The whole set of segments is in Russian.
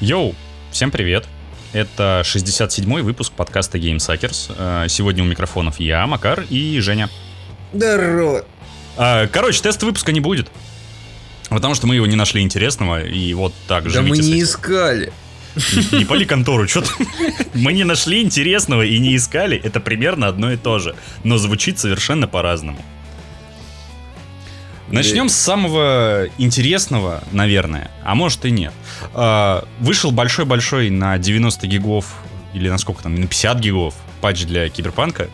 Йоу, всем привет. Это 67-й выпуск подкаста Game Suckers. Э, Сегодня у микрофонов я, Макар и Женя. Здорово. А, Короче, тест выпуска не будет. Потому что мы его не нашли интересного, и вот так Да живите мы не искали. Не пали контору, что Мы не нашли интересного и не искали. Это примерно одно и то же. Но звучит совершенно по-разному. Начнем с самого интересного, наверное. А может и нет. А, Вышел большой-большой на 90 гигов, или на сколько там, на 50 гигов патч для Киберпанка.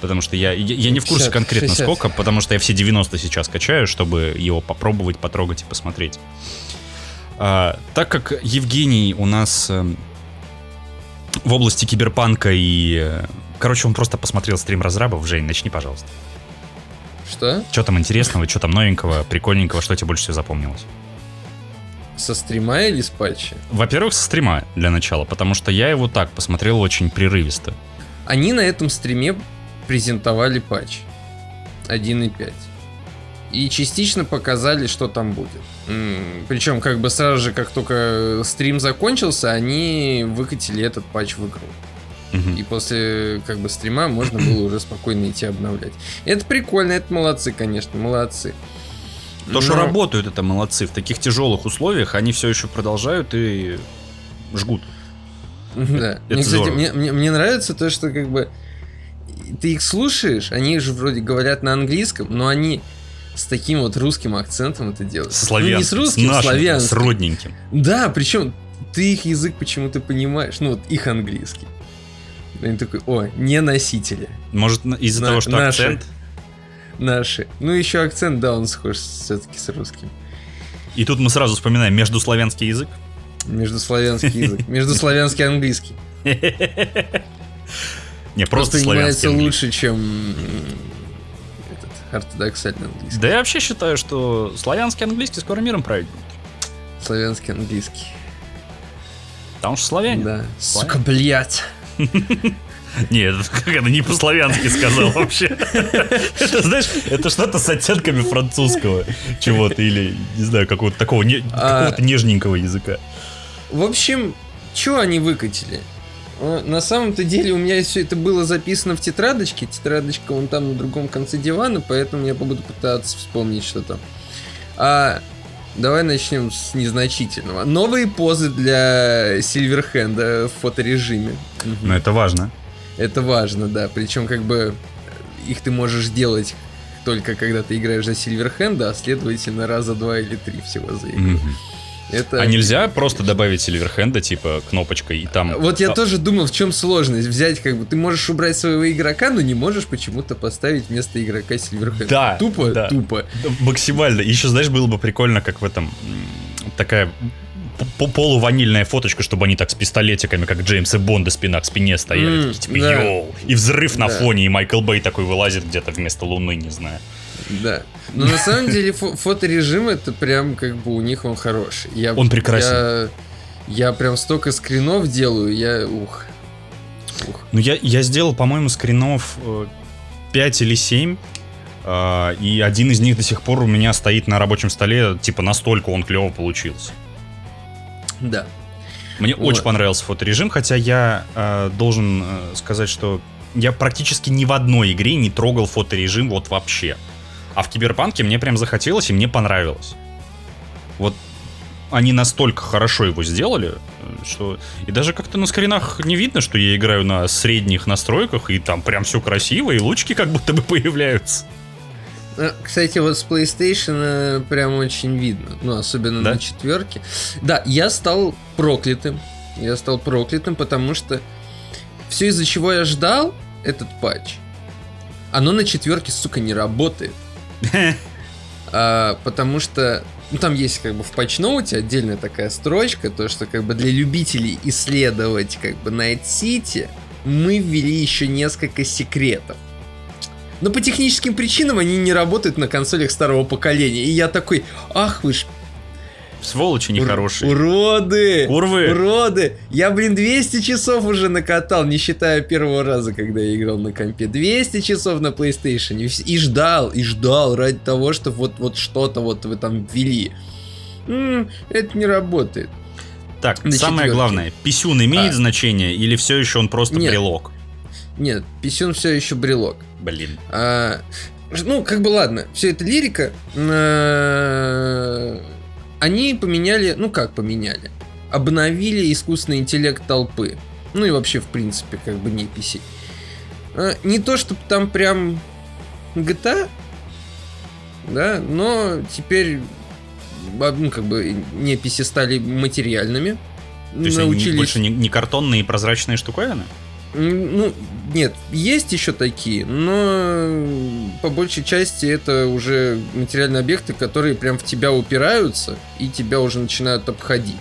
Потому что я, я, я не в курсе 50, конкретно 60. сколько, потому что я все 90 сейчас качаю, чтобы его попробовать, потрогать и посмотреть. А, так как Евгений у нас эм, в области киберпанка и... э, Короче, он просто посмотрел стрим разрабов. Жень, начни, пожалуйста. Что? Что там интересного, что там новенького, прикольненького, что тебе больше всего запомнилось? Со стрима или с патча? Во-первых, со стрима для начала, потому что я его так посмотрел очень прерывисто. Они на этом стриме презентовали патч 1.5. И частично показали, что там будет. Причем, как бы сразу же, как только стрим закончился, они выкатили этот патч в игру. Мгм. И после как бы стрима можно было уже спокойно идти обновлять. Это прикольно, это молодцы, конечно, молодцы. То, что Но- работают, это молодцы. В таких тяжелых условиях они все еще продолжают и жгут. Да. это мне, кстати, здорово. мне, мне, мне нравится то, что как бы ты их слушаешь, они же вроде говорят на английском, но они с таким вот русским акцентом это делают. Со Ну, не славянским, с русским, нашим, славянским. с родненьким. Да, причем ты их язык почему-то понимаешь, ну вот их английский. Они такой, о, не носители, Может, из-за На- того, что наши. акцент. наши. Ну еще акцент, да, он схож все-таки с русским. И тут мы сразу вспоминаем междуславянский язык. Междуславянский язык, междуславянский английский. Не, просто славянский лучше, чем ортодоксальный английский. Да я вообще считаю, что славянский английский скоро миром правит. Славянский английский. Потому что славяне. Да. Славяне. Сука, блядь. Нет, как это не по-славянски сказал вообще. Это, знаешь, это что-то с оттенками французского чего-то или, не знаю, какого-то такого не- А. какого-то нежненького языка. В общем, что они выкатили? Э, На самом-то деле у меня все это было записано в тетрадочке. Тетрадочка вон там на другом конце дивана, поэтому я буду пытаться вспомнить, что там. А давай начнем с незначительного. Новые позы для Сильверхенда в фоторежиме. Но это важно. Это важно, да. Причем как бы их ты можешь делать только когда ты играешь за Сильверхенда, а следовательно раза два или три всего за игру. Мгм. Это... А нельзя просто добавить Сильверхенда, типа, кнопочкой и там... Вот я А, тоже думал, в чем сложность. Взять, как бы, ты можешь убрать своего игрока, но не можешь почему-то поставить вместо игрока Сильверхенда. Да, Тупо, да. тупо. Максимально. Еще, знаешь, было бы прикольно, как в этом... Такая полуванильная фоточка, чтобы они так с пистолетиками, как Джеймс и Бонда спина к спине стояли. Такие, типа, да. йоу. И взрыв на Да. фоне, и Майкл Бэй такой вылазит где-то вместо Луны, не знаю. Да. Но на самом деле фо- фоторежим это прям как бы у них он хороший. Я, Он прекрасен. Я, я прям столько скринов делаю, я ух. Ух. Ну, я, я сделал, по-моему, скринов э, 5 или 7. э, и один из них до сих пор у меня стоит на рабочем столе. Типа, настолько он клево получился. Да. Мне Вот. очень понравился фоторежим, хотя я э, должен э, сказать, что я практически ни в одной игре не трогал фоторежим вот вообще. А в Киберпанке мне прям захотелось и мне понравилось. Вот они настолько хорошо его сделали, э, что... И даже как-то на скринах не видно, что я играю на средних настройках, и там прям все красиво, и лучки как будто бы появляются. А, Кстати, вот с PlayStation э, прям очень видно. Ну, особенно Да? на четверке. Да, я стал проклятым. Я стал проклятым, потому что все, из-за чего я ждал этот патч, оно на четверке, сука, не работает. А, потому что ну, там есть как бы в патчноуте отдельная такая строчка, то что как бы для любителей исследовать как бы Night City мы ввели еще несколько секретов. Но по техническим причинам они не работают на консолях старого поколения. И я такой, ах вы ж... Сволочи нехорошие. Уроды! Курвы! Уроды! Я, блин, 200 часов уже накатал, не считая первого раза, когда я играл на компе. 200 часов на PlayStation. И, ждал, и ждал ради того, что вот, вот что-то вот вы там ввели. М, это не работает. Так, На самое четвёрке. главное, писюн имеет А. значение или все еще он просто Нет. брелок? Нет, писюн все еще брелок. Блин. А, ну, как бы ладно, все это лирика. А, Они поменяли, ну как поменяли? Обновили искусственный интеллект толпы. Ну и вообще, в принципе, как бы не PC. А, Не то, чтобы там прям GTA, да, но теперь а, ну, как бы неписи стали материальными. То есть они научились больше не, не картонные и прозрачные штуковины? Ну, нет, есть еще такие, но по большей части это уже материальные объекты, которые прям в тебя упираются и тебя уже начинают обходить.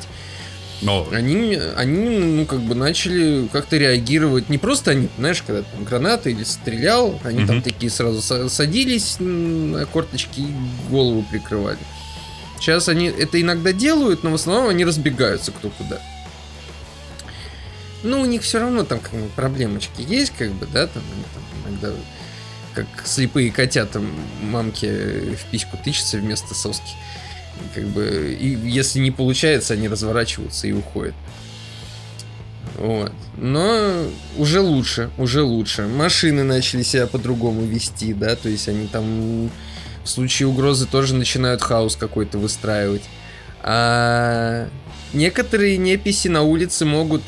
Но Они, они ну, как бы начали как-то реагировать. Не просто они, знаешь, когда там гранаты или стрелял, они там Мгм. такие сразу са- садились на корточки и голову прикрывали. Сейчас они это иногда делают, но в основном они разбегаются кто куда. Ну, у них все равно там как бы проблемочки есть, как бы, да, там, там иногда как слепые котята мамке в письку тычутся вместо соски. Как бы, и если не получается, они разворачиваются и уходят. Вот. Но уже лучше, уже лучше. Машины начали себя по-другому вести, да, то есть они там в случае угрозы тоже начинают хаос какой-то выстраивать. А некоторые неписи на улице могут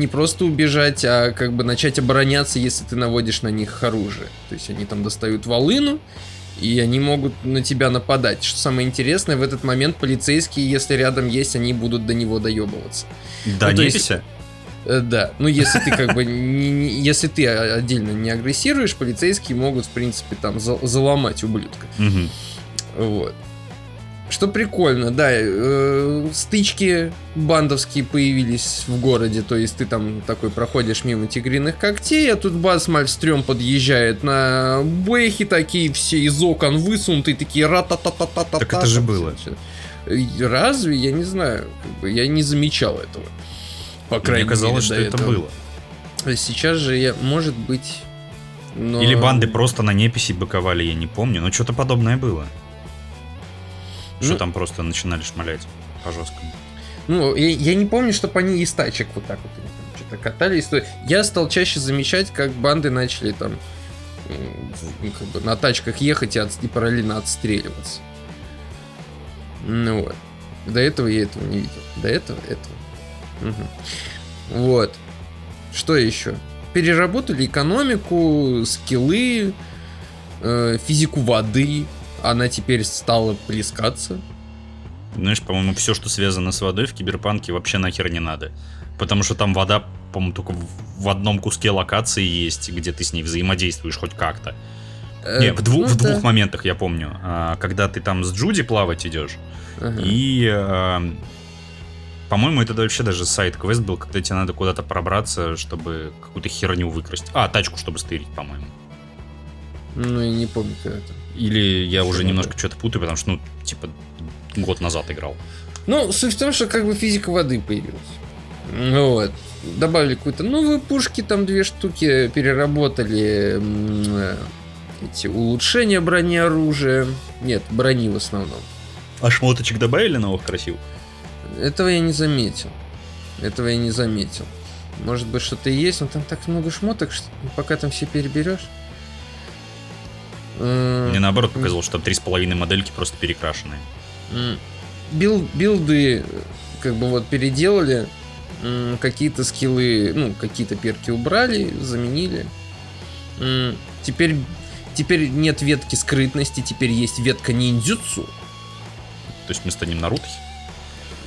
не просто убежать, а как бы начать обороняться, если ты наводишь на них оружие. То есть они там достают волыну, и они могут на тебя нападать. Что самое интересное, в этот момент полицейские, если рядом есть, они будут до него доебываться. да, ну, то есть-? Э, Да, ну если ты как бы не- не- если ты отдельно не агрессируешь, полицейские могут в принципе там за- заломать ублюдка. Мгм. Вот. Что прикольно, да, э, стычки бандовские появились в городе, то есть ты там такой проходишь мимо тигриных когтей, а тут бац, Мальстрём подъезжает на бэхи такие все из окон высунутые, такие ра та та та та та Так это же было. Разве? Я не знаю, я не замечал этого. По крайней Мне казалось, что мере, до это этого. было. А Сейчас же я, может быть... но- Или банды просто на неписи быковали, я не помню, но что-то подобное было. Что Ну- там просто начинали шмалять по жесткому. Ну, я, я не помню, чтобы они из тачек вот так вот что-то катались. Я стал чаще замечать, как банды начали там как бы на тачках ехать и, от- и параллельно отстреливаться. Ну вот. До этого я этого не видел. До этого этого. Мгм. Вот. Что еще? Переработали экономику, скиллы, э, физику воды. Она теперь стала плескаться. Знаешь, по-моему, все, что связано с водой в киберпанке, вообще нахер не надо. Потому что там вода, по-моему, только в- одном куске локации есть, где ты с ней взаимодействуешь хоть как-то. Э, Не, в, дву- ну в да. двух моментах я помню. А, когда ты там с Джуди плавать идешь, Ага. и, а, по-моему, это вообще даже сайт-квест был, когда тебе надо куда-то пробраться, чтобы какую-то херню выкрасть. А, тачку, чтобы стырить, по-моему. Ну, я не помню, когда это. Или я уже немножко что-то путаю, потому что, ну, типа, год назад играл. Ну, суть в том, что как бы физика воды появилась. Вот. Добавили какую-то новую пушки, там две штуки, переработали э, эти улучшения брони оружия. Нет, брони в основном. А шмоточек добавили новых красивых? Этого я не заметил. Этого я не заметил. Может быть, что-то и есть, но там так много шмоток, что пока там все переберешь. Э, Мне наоборот показалось, что там три с половиной модельки просто перекрашенные. Бил- билды э, как бы вот переделали, какие-то скиллы, ну, какие-то перки убрали, заменили. Теперь, теперь нет ветки скрытности, теперь есть ветка ниндзюцу. То есть мы станем Наруто?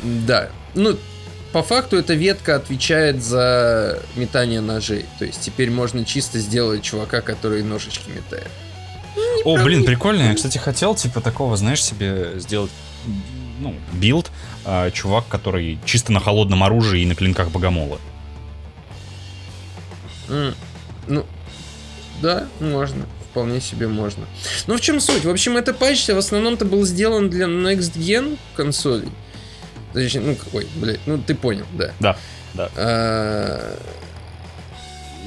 Да. Ну, по факту эта ветка отвечает за метание ножей. То есть теперь можно чисто сделать чувака, который ножички метает. О, блин, прикольно. Я, кстати, хотел, типа, такого, знаешь, себе сделать, ну, билд, а, чувак, который чисто на холодном оружии и на клинках богомола. М, Ну, да, можно. Вполне себе можно. Ну, в чем суть? В общем, это патч в основном-то был сделан для Next Gen консолей. Точнее, ну какой, блядь, ну ты понял, да. Да, да. А,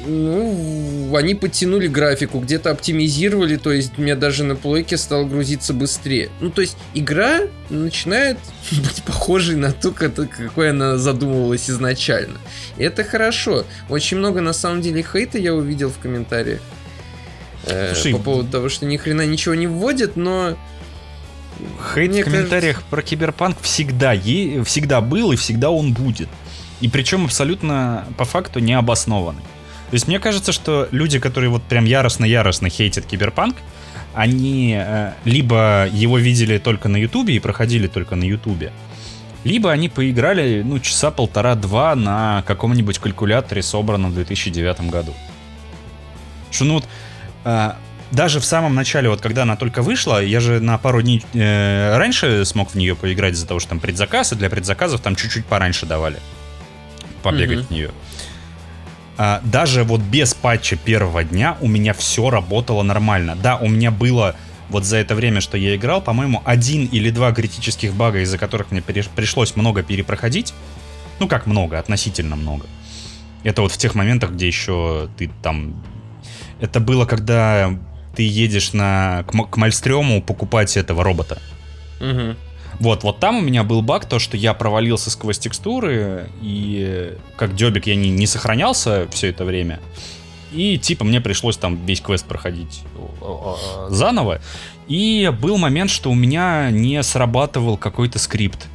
ну, они подтянули графику, где-то оптимизировали, то есть мне даже на плойке стал грузиться быстрее. Ну, то есть игра начинает быть похожей на ту, какой она задумывалась изначально. И это хорошо. Очень много, на самом деле, хейта я увидел в комментариях. Э, Слушай, по поводу того, что ни хрена ничего не вводят, но... Хейт в комментариях кажется... про Киберпанк всегда, е... всегда был и всегда он будет. И причем абсолютно по факту не обоснованный. То есть мне кажется, что люди, которые вот прям яростно-яростно хейтят Киберпанк, они э, либо его видели только на Ютубе и проходили только на Ютубе, либо они поиграли, ну, часа полтора-два на каком-нибудь калькуляторе, собранном в 2009 году. Что, ну, вот, э, даже в самом начале, вот когда она только вышла, я же на пару дней э, раньше смог в нее поиграть из-за того, что там предзаказ, и для предзаказов там чуть-чуть пораньше давали побегать mm-hmm. в нее а, даже вот без патча первого дня у меня все работало нормально. Да, у меня было вот за это время, что я играл, по-моему, один или два критических бага, из-за которых мне пришлось много перепроходить. Ну, как много, относительно много. Это вот в тех моментах, где еще ты там... Это было, когда ты едешь на, к, Мальстрему покупать этого робота. Угу. Вот, вот там у меня был баг, то, что я провалился сквозь текстуры, и как дебик я не, не сохранялся все это время. И типа мне пришлось там весь квест проходить заново. И был момент, что у меня не срабатывал какой-то скрипт.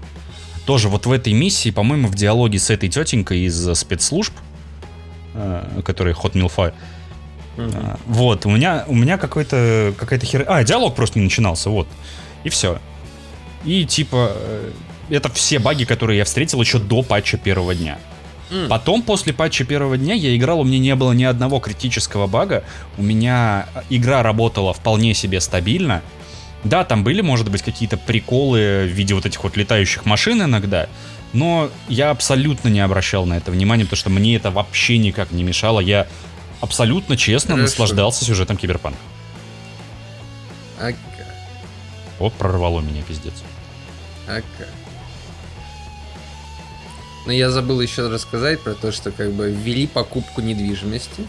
Тоже вот в этой миссии, по-моему, в диалоге с этой тетенькой из спецслужб, э, которая Hot Milfa, Uh-huh. Вот, у меня, у меня какой-то, какая-то хер... А, диалог просто не начинался, вот. И все. И типа, э, это все баги, которые я встретил еще до патча первого дня. Mm. Потом, после патча первого дня, я играл, у меня не было ни одного критического бага. У меня игра работала вполне себе стабильно. Да, там были, может быть, какие-то приколы в виде вот этих вот летающих машин иногда. Но я абсолютно не обращал на это внимания, потому что мне это вообще никак не мешало. Я абсолютно честно Хорошо. наслаждался сюжетом Киберпанка. Ага. О, прорвало меня, пиздец. Ага. Но я забыл еще рассказать про то, что как бы ввели покупку недвижимости.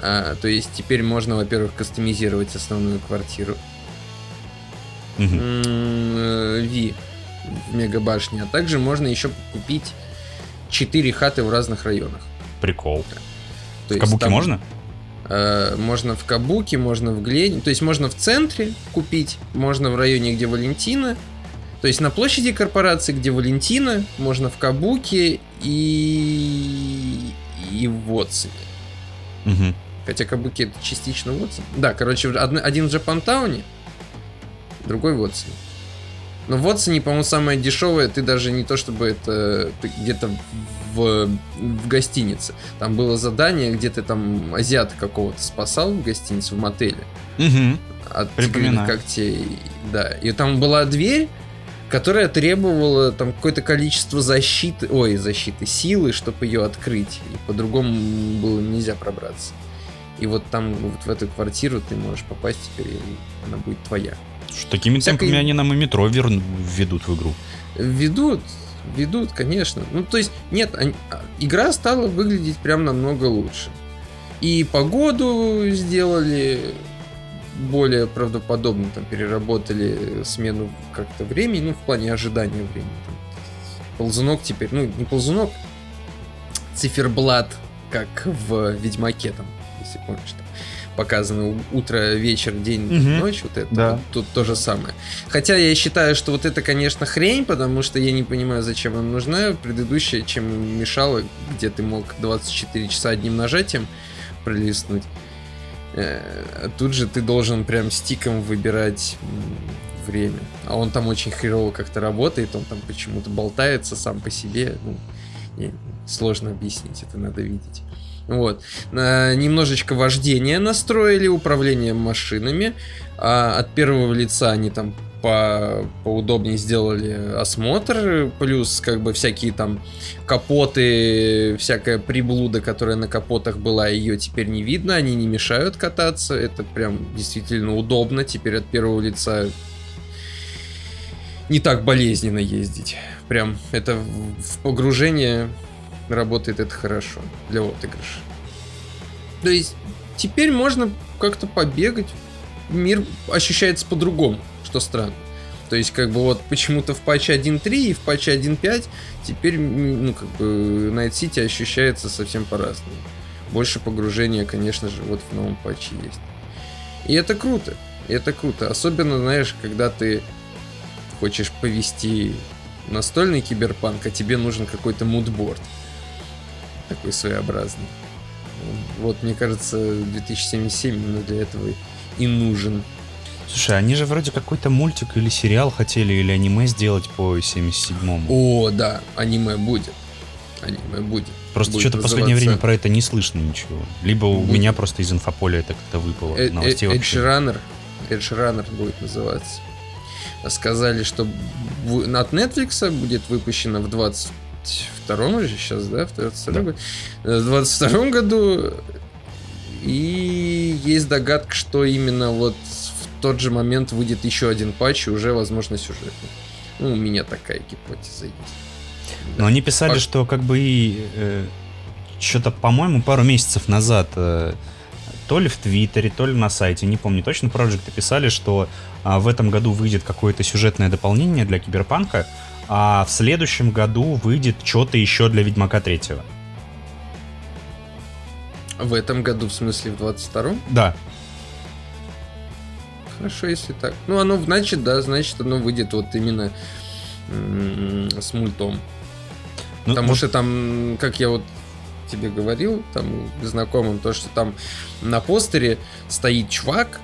А, то есть теперь можно, во-первых, кастомизировать основную квартиру. Угу. Ви в мегабашне. А также можно еще купить 4 хаты в разных районах. Прикол. То в Кабуке там, можно? Э, можно в Кабуке, можно в Глене. То есть можно в центре купить, можно в районе, где Валентина. То есть на площади корпорации, где Валентина, можно в Кабуке и, и в Вотсоне. Угу. Хотя Кабуки это частично Вотсон. Да, короче, один в Джапантауне, другой в Вотсоне. Но в Вотсоне, по-моему, самое дешевое, ты даже не то чтобы это где-то в, в гостинице. Там было задание, где ты там азиата какого-то спасал в гостинице, в мотеле. Угу. От тигриных когтей. Да. И там была дверь, которая требовала там какое-то количество защиты, ой, защиты, силы, чтобы ее открыть. И по-другому было нельзя пробраться. И вот там, вот в эту квартиру ты можешь попасть теперь, и она будет твоя. Что, такими Всякой... темпами они нам и метро вер... введут в игру. Ведут, ведут, конечно. Ну, то есть, нет, они, а, игра стала выглядеть прям намного лучше. И погоду сделали более правдоподобно, там, переработали смену как-то времени, ну, в плане ожидания времени. Там, ползунок теперь, ну, не ползунок, циферблат, как в Ведьмаке, там, если помнишь, там, показано утро, вечер, день, угу. ночь, вот это да. вот, тут то же самое. Хотя я считаю, что вот это, конечно, хрень, потому что я не понимаю, зачем она нужна. Предыдущая, чем мешала, где ты мог 24 часа одним нажатием пролистнуть. Э, тут же ты должен прям стиком выбирать время. А он там очень хрерово как-то работает, он там почему-то болтается сам по себе. Ну, сложно объяснить, это надо видеть. Вот. Немножечко вождения настроили, управление машинами. А от первого лица они там по, поудобнее сделали осмотр, плюс как бы всякие там капоты, всякая приблуда, которая на капотах была, ее теперь не видно, они не мешают кататься, это прям действительно удобно, теперь от первого лица не так болезненно ездить. Прям это в погружение работает это хорошо для отыгрыша. То есть теперь можно как-то побегать. Мир ощущается по-другому, что странно. То есть, как бы вот почему-то в патче 1.3 и в патче 1.5 теперь, ну, как бы Night City ощущается совсем по-разному. Больше погружения, конечно же, вот в новом патче есть. И это круто. И это круто. Особенно, знаешь, когда ты хочешь повести настольный киберпанк, а тебе нужен какой-то мудборд. Такой своеобразный. Вот, мне кажется, 2077 именно для этого и нужен. Слушай, они же вроде какой-то мультик или сериал хотели, или аниме сделать по 77-му. О, да, аниме будет. Аниме будет. Просто Будет что-то в последнее время про это не слышно ничего. Либо у Будет. меня просто из инфополя это как-то выпало. Э- э-. Edge Runner будет называться. Сказали, что от Netflix будет выпущено в 22 же сейчас, да? В 22 Да. году. Э, В 22 году. И есть догадка, что именно вот тот же момент выйдет еще один патч, и уже, возможно, сюжетный. Ну, у меня такая гипотеза есть. Да. Но они писали, Пак- что как бы и что-то, по-моему, пару месяцев назад э, то ли в Твиттере, то ли на сайте, не помню точно, проекты писали, что а, в этом году выйдет какое-то сюжетное дополнение для Киберпанка, а в следующем году выйдет что-то еще для Ведьмака третьего. В этом году, в смысле, в 22-м? Да, Хорошо, если так. Ну, оно, значит, да, значит, оно выйдет вот именно с мультом. ну, Потому вот что там, как я вот тебе говорил, там, знакомым, то, что там на постере стоит чувак,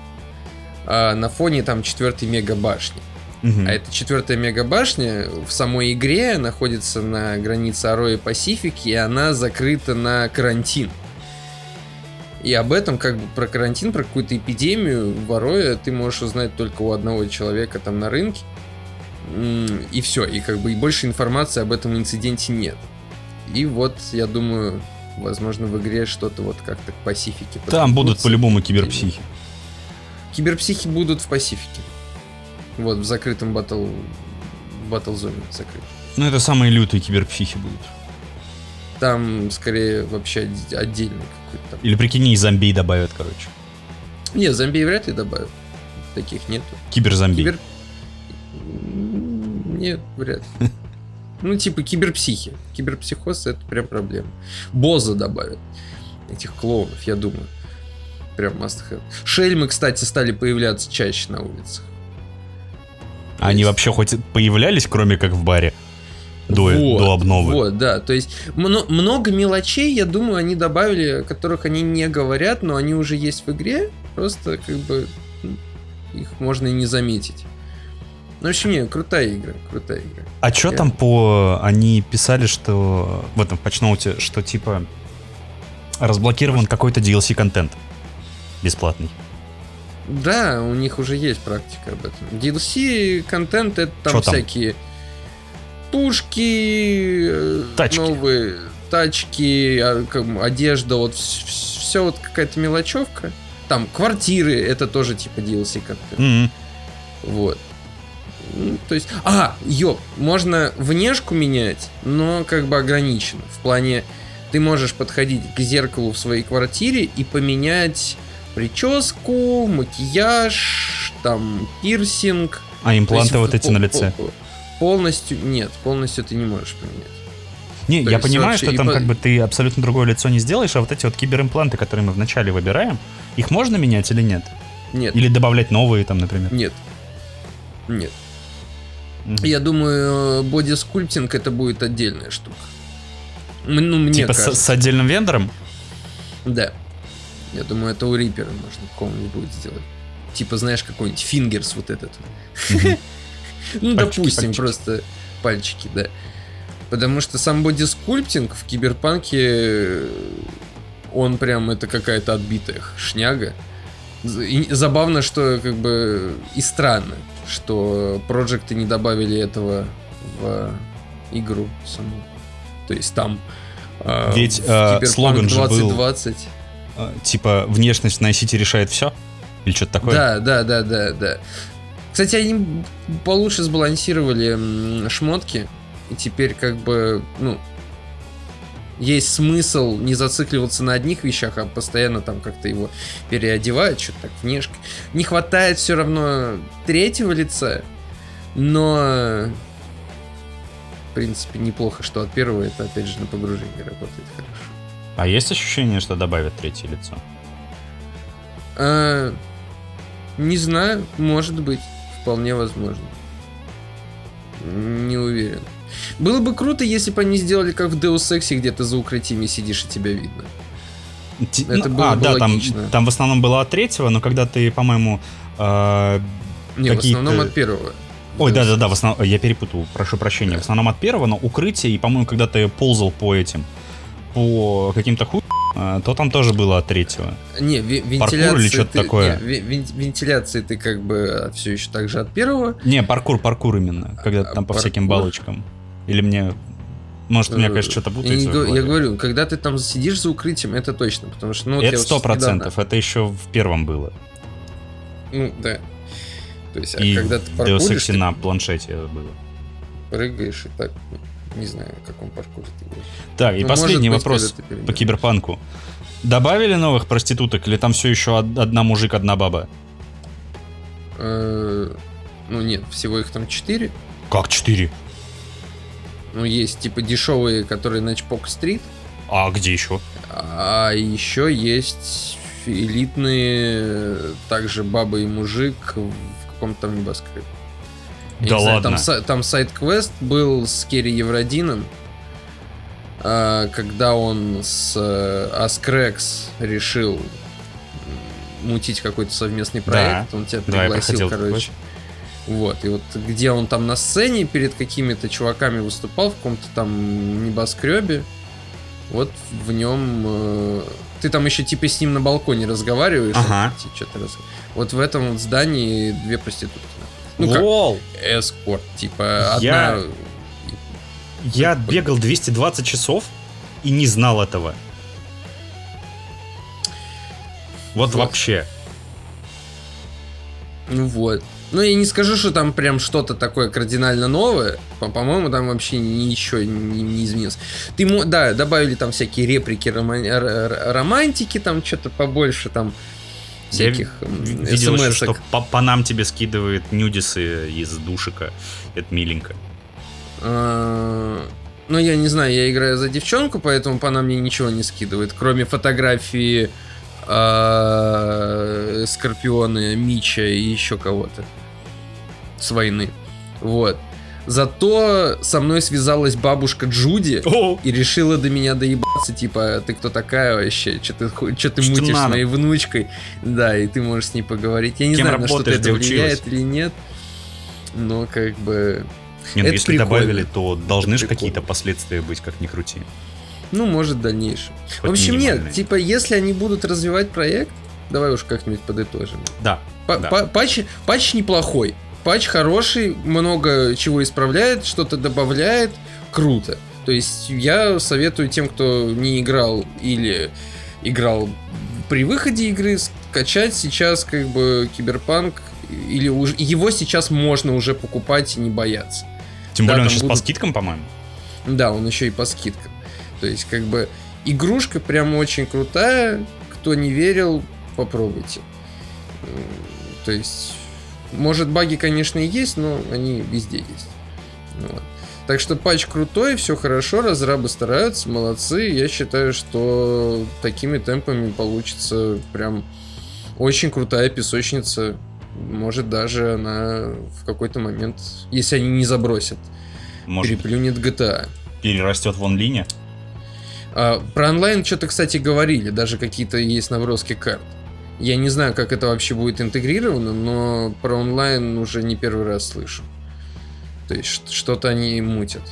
а на фоне там четвертой мега башни. мгм. А эта четвертая мега башня в самой игре находится на границе Аро и Пасифики, и она закрыта на карантин. И об этом, как бы про карантин, про какую-то эпидемию в Ароя ты можешь узнать только у одного человека там на рынке. И все, и как бы и больше информации об этом инциденте нет. И вот, я думаю, возможно, в игре что-то вот как-то к Пасифике. Там будут по-любому киберпсихи. Киберпсихи будут в Пасифике. Вот, в закрытом батл... батл зоне закрыт. Ну, это самые лютые киберпсихи будут. Там, скорее, вообще отде- отдельный какой-то там. Или прикинь, и зомби добавят, короче. Не, зомби вряд ли добавят. Таких нету. Киберзомби. Кибер... Нет, вряд ли. Ну, типа киберпсихи. Киберпсихоз это прям проблема. Боза добавят. Этих клоунов, я думаю. Прям must have. Шельмы, кстати, стали появляться чаще на улицах. Они вообще хоть появлялись, кроме как в баре? До, Вот, до обновы. Вот, да. То есть мно- много мелочей, я думаю, они добавили, о которых они не говорят, но они уже есть в игре. Просто как бы их можно и не заметить. Ну, в общем, не, крутая игра, крутая игра. А что Я- там по... Они писали, что в этом патчноуте, что типа разблокирован какой-то DLC-контент бесплатный. Да, у них уже есть практика об этом. DLC контент это там Чё там? всякие э, Тачки. новые тачки, а, одежда, вот все вот какая-то мелочевка. Там квартиры, это тоже типа DLC контент. М. Вот. Ну, То есть, а, ёп, можно внешку менять, но как бы ограничено. В плане, ты можешь подходить к зеркалу в своей квартире и поменять прическу, макияж, там, пирсинг. А импланты есть вот эти на лице? пол- Полностью, нет, полностью ты не можешь поменять. Не, то я понимаю, что там по- как бы ты абсолютно другое лицо не сделаешь, а вот эти вот киберимпланты, которые мы вначале выбираем, их можно менять или нет? Нет, Или добавлять новые там, например? нет. Нет. Мгм. Я думаю, body sculpting это будет отдельная штука. Ну, мне Типа с, кажется. с отдельным вендором? Да. Я думаю, это у Рипера можно будет сделать. Типа, знаешь, какой-нибудь Fingers вот этот. Мгм. Ну, Пальчики, допустим, пальчики. просто пальчики, да. Потому что сам body sculpting в киберпанке, э, он прям, это какая-то отбитая шняга. И забавно, что как бы и странно, что проекты не добавили этого в игру саму. То есть там а, Ведь, Cyberpunk слоган же был- 2020 А, Типа внешность на Сити решает все? Или что-то такое? Да, да, да, да, да. Кстати, они получше сбалансировали шмотки. И теперь как бы, ну, есть смысл не зацикливаться на одних вещах, а постоянно там как-то его переодевать, что-то так внешне. Не хватает все равно третьего лица, но в принципе неплохо, что от первого это опять же на погружении работает хорошо. А есть ощущение, что добавят третье лицо? А, не знаю, может быть, вполне возможно. Не уверен. Было бы круто, если бы они сделали как в Deus Ex, где ты за укрытиями сидишь и тебя видно. Т- Это ну, было а, бы да, логично. Там, там в основном было от третьего, но когда ты, по-моему, э, Не, в основном от первого. Ой, да-да-да, в основном, я перепутал, прошу прощения. Да. В основном от первого, но укрытие, и, по-моему, когда ты ползал по этим, по каким-то хуй, то там тоже было от третьего. Не, вентиляция. или что-то такое. Не, вентиляции ты как бы все еще так же от первого. Не, паркур, паркур именно, когда ты там по паркур. всяким балочкам. Или мне... Может, у меня, конечно, что-то путается. Я, я говорю, когда ты там сидишь за укрытием, это точно, потому что... Ну, это сто процентов, это еще в первом было. Ну, да. То есть, а и когда ты паркуришь... Deus Ex на планшете было. Прыгаешь и так, не знаю, в каком паркуре ты будешь. Так, и ну, последний быть, вопрос по киберпанку. Добавили новых проституток или там все еще одна мужик, одна баба? Э, ну нет, всего их там четыре. Как четыре? Ну, есть типа дешевые, которые на Чпок-стрит. А где еще? А еще есть элитные, также баба и мужик в каком-то там небоскребе. Да ладно? Знаю, там, там сайт-квест был с Керри Евродином, а, когда он с Аскрекс решил мутить какой-то совместный проект. Да, он тебя пригласил, да, короче. Такой. Вот, и вот где он там на сцене перед какими-то чуваками выступал в каком-то там небоскребе, вот в нем э, ты там еще типа с ним на балконе разговариваешь, ага. что-то раз... вот в этом вот здании две проститутки. Ну Лол. как эскорт, типа одна. Я, я бегал 220 часов и не знал этого. Вот, вот. вообще. Ну вот. Ну, я не скажу, что там прям что-то такое кардинально новое. По-моему, там вообще ничего не, не изменилось. Ты, да, добавили там всякие реплики рома- романтики, там что-то побольше, там всяких видел, еще, что по, по нам тебе скидывает нюдисы из душика. Это миленько. А, ну, я не знаю, я играю за девчонку, поэтому по нам мне ничего не скидывает, кроме фотографии э, Скорпиона, Мича и еще кого-то с войны. Вот. Зато со мной связалась бабушка Джуди О! и решила до меня доебаться, типа, ты кто такая вообще, что ты, ты что мутишь с моей внучкой, да, и ты можешь с ней поговорить. Я не Кем знаю, на что это влияет или нет, но как бы... Нет, это если прикольно. добавили, то должны же какие-то последствия быть, как ни крути. Ну, может, в дальнейшем. Хоть в общем, нет, типа, если они будут развивать проект, давай уж как-нибудь подытожим. Да. П да. Патч, патч неплохой. Патч хороший, много чего исправляет, что-то добавляет, круто. То есть я советую тем, кто не играл или играл при выходе игры, скачать сейчас как бы Киберпанк или уже его сейчас можно уже покупать и не бояться. Тем да, более он сейчас будут... по скидкам, по-моему. Да, он еще и по скидкам. То есть как бы игрушка прям очень крутая. Кто не верил, попробуйте. То есть может, баги, конечно, и есть, но они везде есть. Вот. Так что патч крутой, все хорошо, разрабы стараются, молодцы. Я считаю, что такими темпами получится прям очень крутая песочница. Может, даже она в какой-то момент, если они не забросят, Может, переплюнет GTA. Перерастет в онлине? А, про онлайн что-то, кстати, говорили, даже какие-то есть наброски карт. Я не знаю, как это вообще будет интегрировано, но про онлайн уже не первый раз слышу. То есть что-то они мутят.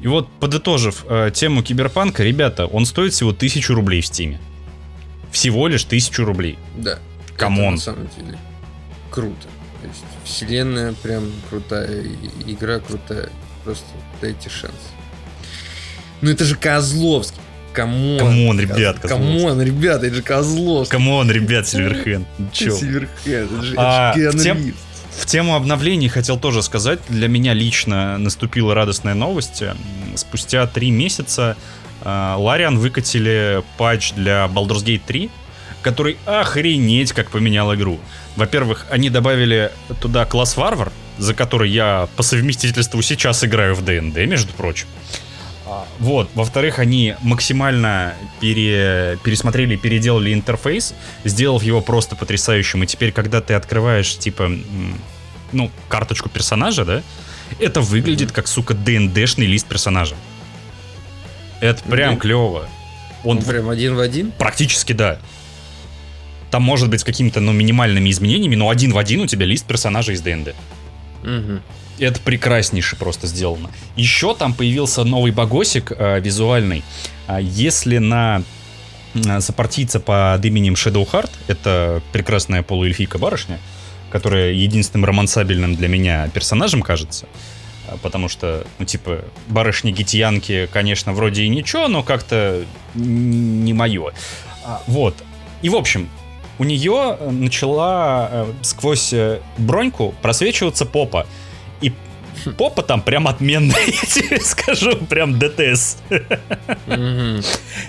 И вот, подытожив э, тему киберпанка, ребята, он стоит всего тысячу рублей в стиме. Всего лишь тысячу рублей. Да. Камон. на самом деле круто. То есть вселенная прям крутая, игра крутая. Просто дайте шанс. Ну это же Козловский. Камон. Камон, ребят, Камон, ребят, это же Козлов. Come on, ребят, Сильверхенд. Че? Сильверхенд, это же, а, В тему обновлений хотел тоже сказать. Для меня лично наступила радостная новость. Спустя три месяца э, Лариан выкатили патч для Baldur's Gate 3, который охренеть как поменял игру. Во-первых, они добавили туда класс варвар, за который я по совместительству сейчас играю в ДНД, между прочим. А, вот. Во-вторых, они максимально пере... пересмотрели, переделали интерфейс, сделав его просто потрясающим. И теперь, когда ты открываешь, типа, ну, карточку персонажа, да, это выглядит как, сука, ДНДшный лист персонажа. Это прям mm клево. Он ну, прям один в один? Практически да. Там может быть с какими-то, ну, минимальными изменениями, но один в один у тебя лист персонажа из ДНД. Угу. Это прекраснейше просто сделано. Еще там появился новый богосик э, визуальный. А если на э, сопартийца под именем Shadowheart, это прекрасная полуэльфийка барышня, которая единственным романсабельным для меня персонажем кажется, а, потому что, ну, типа, барышни-гитьянки, конечно, вроде и ничего, но как-то не мое. А, вот. И, в общем, у нее начала э, сквозь э, броньку просвечиваться попа. И попа там прям отменная, я тебе скажу, прям ДТС.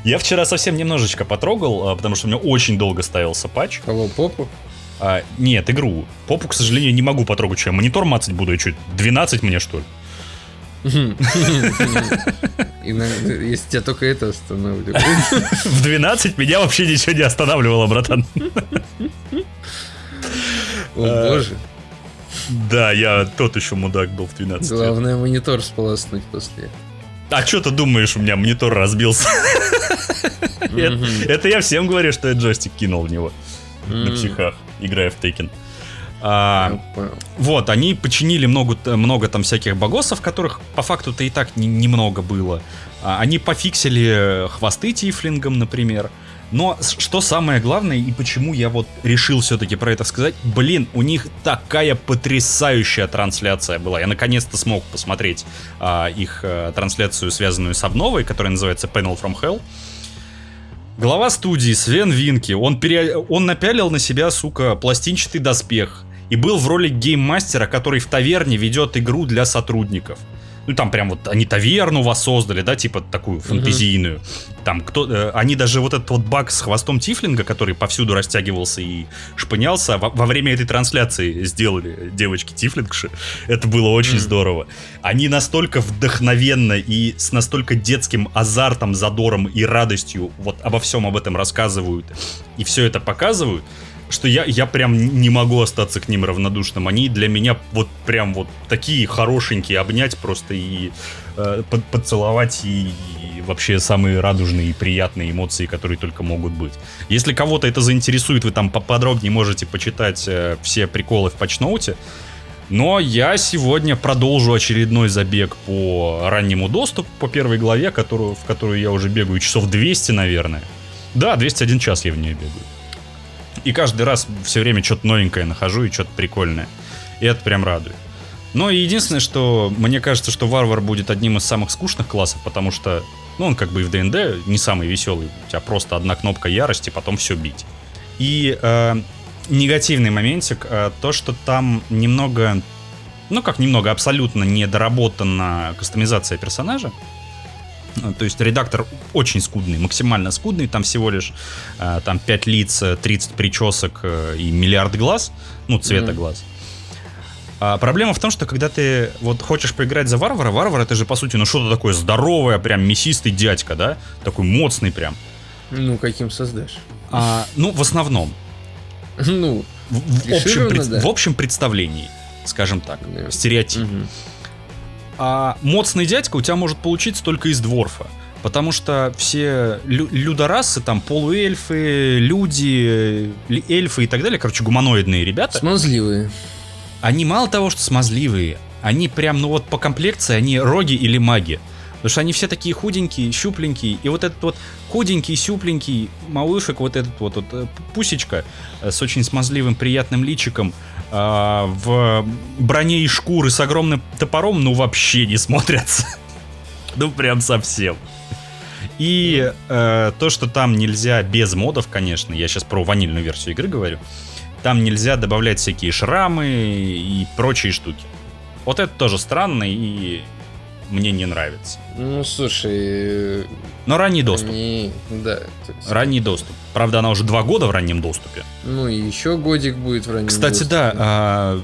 Я вчера совсем немножечко потрогал, а, потому что у меня очень долго ставился патч. Кого, попу? А, нет, игру. Попу, к сожалению, не могу потрогать, что я монитор мацать буду, я что, 12 мне, что ли? Если тебя только это останавливает. В 12 меня вообще ничего не останавливало, братан. О боже. Да, я тот еще мудак был в 12 Главное монитор сполоснуть после. А что ты думаешь, у меня монитор разбился? Это я всем говорю, что я джойстик кинул в него. На психах, играя в Tekken. А, вот, они починили много, много там всяких богосов, которых по факту-то и так не, немного было. А, они пофиксили хвосты тифлингом, например. Но что самое главное, и почему я вот решил все-таки про это сказать, блин, у них такая потрясающая трансляция была. Я наконец-то смог посмотреть а, их а, трансляцию, связанную с обновой, которая называется Panel from Hell. Глава студии Свен Винки, он, пере... он напялил на себя, сука, пластинчатый доспех и был в роли гейммастера, который в таверне ведет игру для сотрудников. Ну, там прям вот они таверну воссоздали, да, типа такую фэнтезийную. Uh-huh. Там кто... Э, они даже вот этот вот баг с хвостом Тифлинга, который повсюду растягивался и шпынялся, во, во время этой трансляции сделали девочки Тифлингши. Это было очень uh-huh. здорово. Они настолько вдохновенно и с настолько детским азартом, задором и радостью вот обо всем об этом рассказывают и все это показывают, что я, я прям не могу остаться к ним равнодушным. Они для меня вот прям вот такие хорошенькие, обнять просто и э, под, поцеловать и, и вообще самые радужные и приятные эмоции, которые только могут быть. Если кого-то это заинтересует, вы там поподробнее можете почитать э, все приколы в патчноуте. Но я сегодня продолжу очередной забег по раннему доступу, по первой главе, которую, в которую я уже бегаю часов 200, наверное. Да, 201 час я в нее бегаю. И каждый раз все время что-то новенькое нахожу и что-то прикольное. И это прям радует. Но единственное, что мне кажется, что варвар будет одним из самых скучных классов, потому что, ну, он как бы и в ДНД не самый веселый. У тебя просто одна кнопка ярости, потом все бить. И э, негативный моментик, э, то, что там немного, ну как немного, абсолютно недоработана кастомизация персонажа. Ну, то есть редактор очень скудный, максимально скудный, там всего лишь э, там 5 лиц, 30 причесок э, и миллиард глаз, ну, цвета mm-hmm. глаз. А проблема в том, что когда ты вот хочешь поиграть за варвара, варвар это же по сути ну что-то такое здоровое, прям мясистый дядька, да? Такой моцный прям. Ну, каким создашь? А, ну, в основном. Ну, в, в, общем, да. в общем представлении, скажем так, да. стереотип. Угу. А моцный дядька у тебя может получиться только из дворфа. Потому что все лю- людорасы, там полуэльфы, люди, эльфы и так далее, короче, гуманоидные ребята. Смазливые. Они мало того, что смазливые, они прям, ну вот по комплекции, они роги или маги. Потому что они все такие худенькие, щупленькие. И вот этот вот худенький, щупленький малышек, вот этот вот, вот э, пусечка э, с очень смазливым, приятным личиком, э, в броне и шкуры с огромным топором, ну вообще не смотрятся. ну прям совсем. И э, то, что там нельзя без модов, конечно, я сейчас про ванильную версию игры говорю, там нельзя добавлять всякие шрамы и прочие штуки. Вот это тоже странно и мне не нравится. Ну, слушай... Но ранний доступ. Они... Да. Есть... Ранний доступ. Правда, она уже два года в раннем доступе. Ну, и еще годик будет в раннем Кстати, доступе. да, а,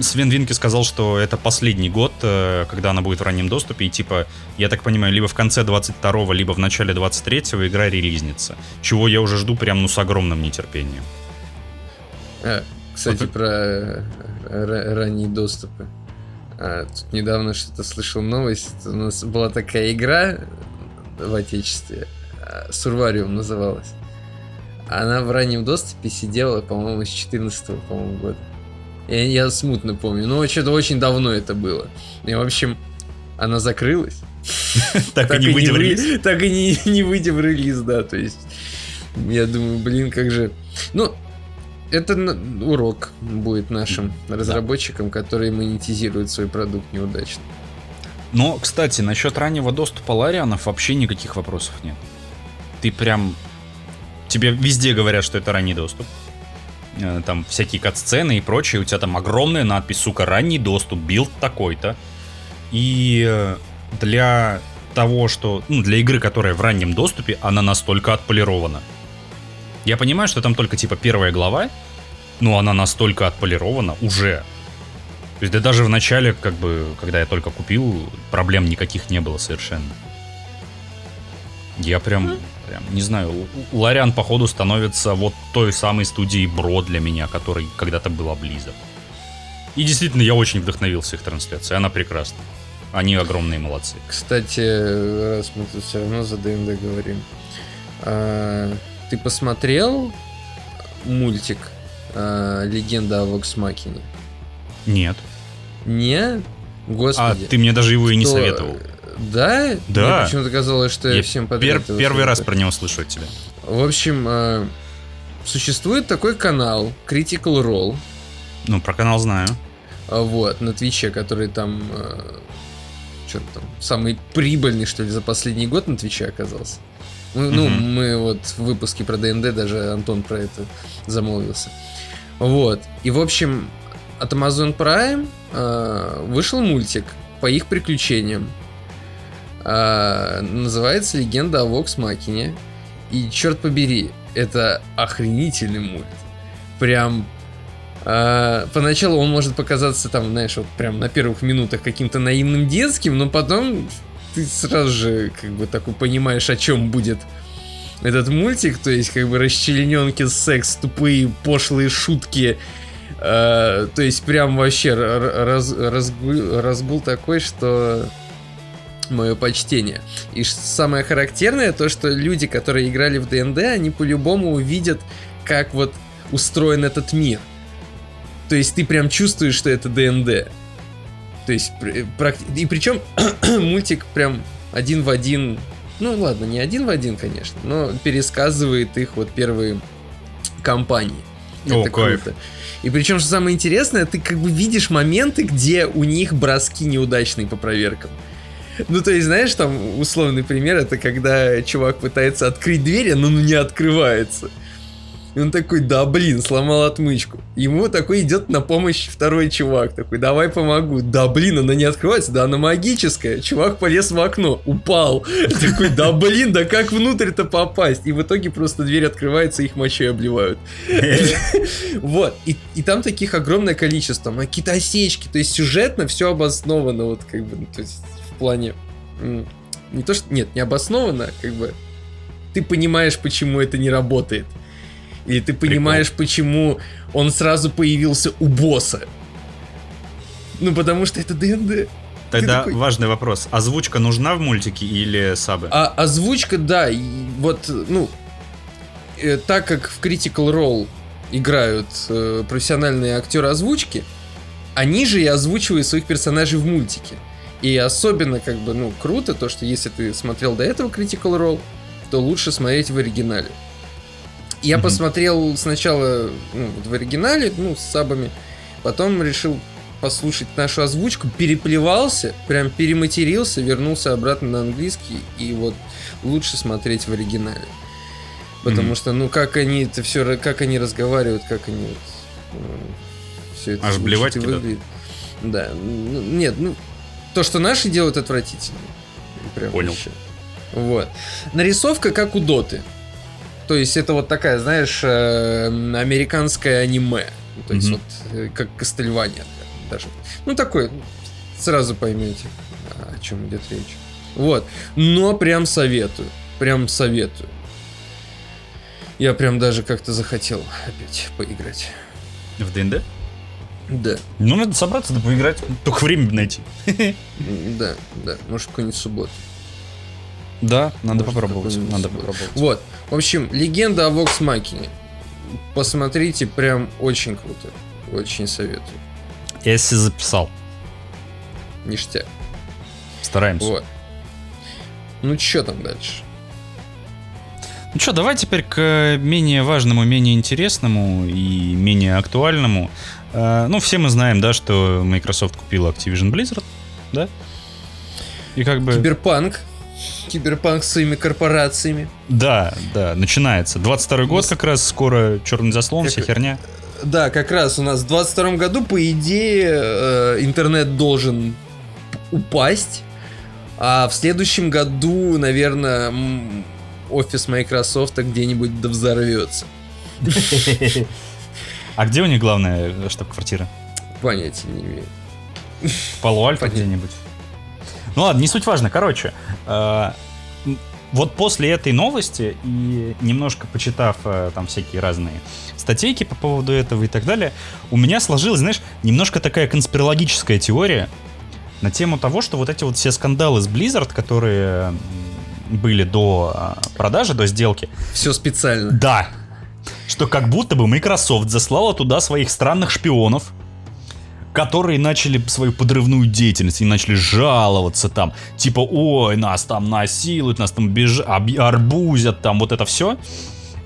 Свен Винки сказал, что это последний год, э, когда она будет в раннем доступе, и типа, я так понимаю, либо в конце 22-го, либо в начале 23-го игра релизнится. Чего я уже жду прям, ну, с огромным нетерпением. А, кстати, вот... про э, ранние доступы. А, тут недавно что-то слышал новость. У нас была такая игра в Отечестве. А, Сурвариум называлась. Она в раннем доступе сидела, по-моему, с 14 по-моему, года. Я, я смутно помню. Но что-то очень давно это было. И, в общем, она закрылась. Так и не выйдя в релиз. Так и не выйдя в релиз, да. То есть, я думаю, блин, как же... Ну, это урок будет нашим разработчикам, которые монетизируют свой продукт неудачно. Но, кстати, насчет раннего доступа Ларианов вообще никаких вопросов нет. Ты прям... Тебе везде говорят, что это ранний доступ. Э, там всякие кат-сцены и прочее. У тебя там огромная надпись, сука, ранний доступ, билд такой-то. И э, для того, что... Ну, для игры, которая в раннем доступе, она настолько отполирована. Я понимаю, что там только типа первая глава, но она настолько отполирована уже. То есть да даже в начале, как бы, когда я только купил, проблем никаких не было совершенно. Я прям, прям не знаю, Лариан, походу, становится вот той самой студией Бро для меня, которой когда-то была близко. И действительно, я очень вдохновился их трансляцией, она прекрасна. Они огромные молодцы. Кстати, раз мы тут все равно за ДНД говорим, а, ты посмотрел мультик э, «Легенда о Воксмакине»? Нет. Не? Господи. А ты мне даже его и не советовал. Да? Да. Мне почему-то казалось, что я, я всем подряд... Пер- первый раз про него слышу от тебя. В общем, э, существует такой канал Critical Role. Ну, про канал знаю. А, вот, на Твиче, который там... Э, что там, самый прибыльный, что ли, за последний год на Твиче оказался. Ну, mm-hmm. мы вот в выпуске про ДНД даже Антон про это замолвился. Вот. И, в общем, от Amazon Prime э, вышел мультик по их приключениям. Э, называется «Легенда о Вокс Макине». И, черт побери, это охренительный мульт. Прям Uh, поначалу он может показаться там, знаешь, вот прям на первых минутах каким-то наивным детским, но потом ты сразу же как бы такой понимаешь, о чем будет этот мультик, то есть как бы расчлененки, секс, тупые пошлые шутки, э, то есть прям вообще раз, разгул, разгул такой, что мое почтение. И самое характерное то, что люди, которые играли в ДНД, они по-любому увидят, как вот устроен этот мир. То есть ты прям чувствуешь, что это ДНД. То есть, и причем мультик прям один в один, ну ладно, не один в один, конечно, но пересказывает их вот первые компании. О, Это кайф. круто. И причем, что самое интересное, ты как бы видишь моменты, где у них броски неудачные по проверкам. Ну, то есть, знаешь, там условный пример, это когда чувак пытается открыть дверь, но ну, не открывается. И он такой, да блин, сломал отмычку. Ему такой идет на помощь второй чувак. Такой, давай помогу. Да блин, она не открывается, да она магическая. Чувак полез в окно, упал. Такой, да блин, да как внутрь-то попасть? И в итоге просто дверь открывается, их мочой обливают. Вот. И, там таких огромное количество. Какие-то осечки. То есть сюжетно все обосновано. Вот как бы, ну, то есть в плане... Не то, что... Нет, не обоснованно, как бы... Ты понимаешь, почему это не работает. И ты понимаешь, Прикол. почему он сразу появился у босса. Ну, потому что это ДНД. Тогда такой... важный вопрос. Озвучка нужна в мультике или сабы? А, озвучка, да. И вот, ну, э, так как в Critical Role играют э, профессиональные актеры озвучки, они же и озвучивают своих персонажей в мультике. И особенно, как бы, ну, круто то, что если ты смотрел до этого Critical Role, то лучше смотреть в оригинале. Я mm-hmm. посмотрел сначала ну, в оригинале, ну, с сабами, потом решил послушать нашу озвучку, переплевался, прям перематерился, вернулся обратно на английский, и вот лучше смотреть в оригинале. Потому mm-hmm. что, ну, как они это все, как они разговаривают, как они Все это Аж блевать и выглядит. Да, ну, нет, ну, то, что наши делают, отвратительно. Прям Понял. вообще. Вот. Нарисовка как у Доты. То есть это вот такая, знаешь, э, американское аниме. То есть вот э, как Кастельвания даже. Ну такой, сразу поймете, о чем идет речь. Вот. Но прям советую. Прям советую. Я прям даже как-то захотел опять поиграть. В ДНД? Да, Ну, надо собраться, да поиграть. Только время найти. да, да. Может, какой-нибудь суббот. Да, надо Может, попробовать. Надо попробовать. Вот. В общем, легенда о Вокс Макине. Посмотрите, прям очень круто. Очень советую. Я себе записал. Ништяк. Стараемся. Вот. Ну, что там дальше? Ну что, давай теперь к менее важному, менее интересному и менее актуальному. Э, Ну, все мы знаем, да, что Microsoft купила Activision Blizzard, да? И как бы... Киберпанк. Киберпанк с своими корпорациями. Да, да, начинается. 22 год Ну, как раз, скоро черный заслон, как- вся херня. Да, как раз у нас в 22 году, по идее, э, интернет должен упасть. А в следующем году, наверное, офис Microsoft где-нибудь да взорвется. А где у них главная штаб-квартира? Понятия не имею. Понятно. где-нибудь. Ну ладно, не суть важно. Короче, э, вот после этой новости и немножко почитав э, там всякие разные статейки по поводу этого и так далее, у меня сложилась, знаешь, немножко такая конспирологическая теория на тему того, что вот эти вот все скандалы с Blizzard, которые были до э, продажи, до сделки, Все специально. да. Что как будто бы Microsoft заслала туда своих странных шпионов, которые начали свою подрывную деятельность и начали жаловаться там. Типа, ой, нас там насилуют, нас там беж... арбузят, там вот это все.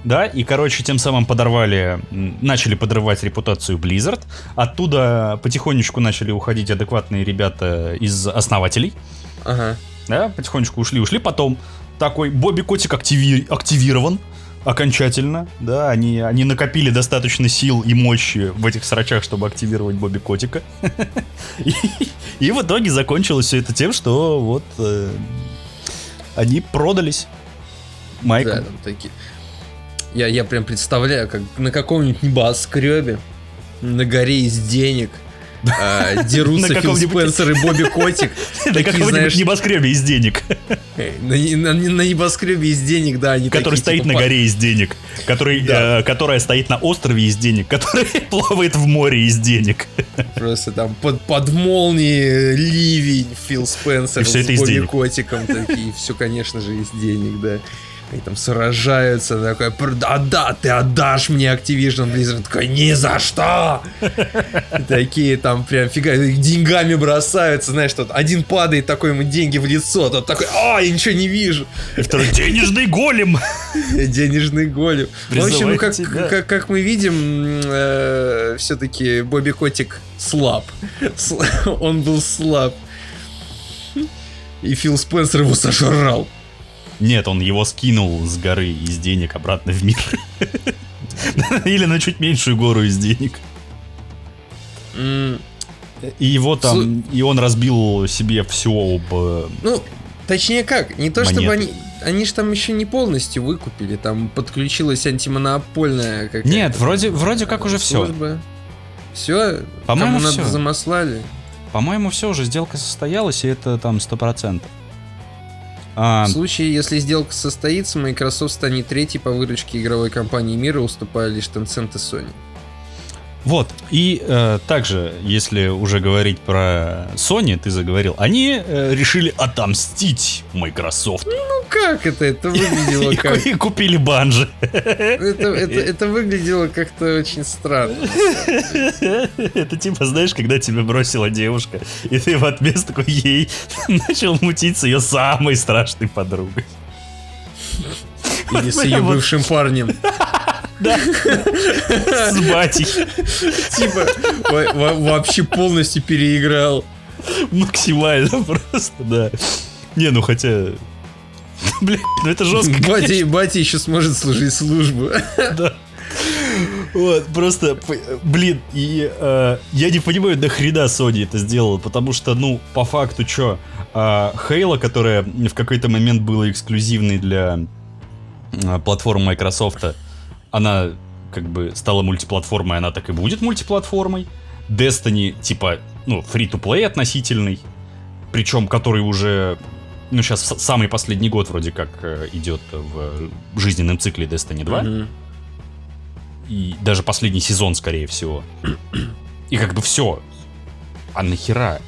Да, и, короче, тем самым подорвали, начали подрывать репутацию Blizzard. Оттуда потихонечку начали уходить адекватные ребята из основателей Ага. да, потихонечку ушли, ушли, потом такой Бобби Котик активи- активирован окончательно, да, они, они накопили достаточно сил и мощи в этих срачах, чтобы активировать Бобби Котика. И, в итоге закончилось все это тем, что вот э, они продались Майку. Да, такие. Я, я прям представляю, как на каком-нибудь небоскребе на горе из денег На дерутся Фил Спенсер и Бобби Котик. На каком-нибудь небоскребе из денег, э, на, небоскребе из денег, да, который стоит типа, на горе из денег, э, которая стоит на острове из денег, который плавает в море из денег. Просто там под, молнией ливень Фил Спенсер И с Бобби. Котиком такие. Все, конечно же, из денег, да. Они там сражаются, такой, «Пр- да, ты отдашь мне Activision Blizzard, такой, ни за что! Такие там прям фига, деньгами бросаются, знаешь, тот один падает, такой ему деньги в лицо, тот такой, а, я ничего не вижу. И второй денежный голем. Денежный голем. В общем, ну как, как, мы видим, все-таки Бобби Котик слаб. Сл- Он был слаб. И Фил Спенсер его сожрал. Нет, он его скинул с горы из денег обратно в мир. Или на чуть меньшую гору из денег. И его там, и он разбил себе все об... э, Ну, точнее как, не то чтобы они... Они же там еще не полностью выкупили, там подключилась антимонопольная какая-то... Нет, вроде, вроде как уже все. Все? По-моему, всё. замаслали? По-моему, все уже, сделка состоялась, и это там 100%. А, В случае, если сделка состоится, Microsoft станет третьей по выручке игровой компании мира, уступая лишь Tencent и Sony. Вот, и э, также, если уже говорить про Sony, ты заговорил, они э, решили отомстить Microsoft. Ну как это? Это выглядело И, как... и купили банжи. Это, это, это выглядело как-то очень странно. Это типа, знаешь, когда тебя бросила девушка, и ты в ответ такой ей начал мутить с ее самой страшной подругой. Или с ее вот бывшим парнем. С батей. Типа, во- во- вообще полностью переиграл. Максимально просто, да. Не, ну хотя... Блин, ну это жестко. Батя, батя еще сможет служить службу. Да. Вот, просто, блин, и э, я не понимаю, нахрена Sony это сделала, потому что, ну, по факту, что, э, Halo, которая в какой-то момент была эксклюзивной для э, платформы Microsoft, она как бы стала мультиплатформой, она так и будет мультиплатформой. Destiny, типа, ну, free-to-play относительный, причем который уже, ну, сейчас самый последний год вроде как э, идет в жизненном цикле Destiny 2. Mm-hmm. И даже последний сезон, скорее всего. И как бы все. А нахера?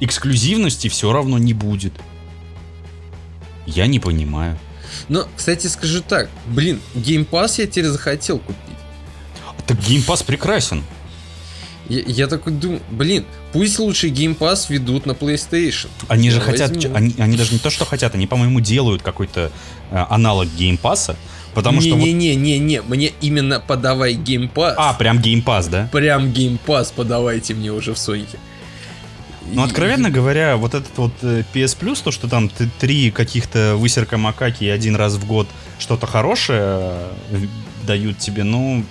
Эксклюзивности все равно не будет. Я не понимаю. Но, кстати, скажу так, блин, Game Pass я теперь захотел купить. Так Game Pass прекрасен. Я, я такой думаю, блин, пусть лучше Game Pass ведут на PlayStation. Они же хотят, они, они даже не то, что хотят, они, по-моему, делают какой-то э, аналог Game Pass, потому не, что... Не-не-не-не, вот... мне именно подавай Game Pass. А, прям Game Pass, да? Прям Game Pass подавайте мне уже в Соньке. Ну, откровенно говоря, вот этот вот э, PS Plus, то, что там три каких-то высерка макаки один раз в год что-то хорошее э, дают тебе, ну,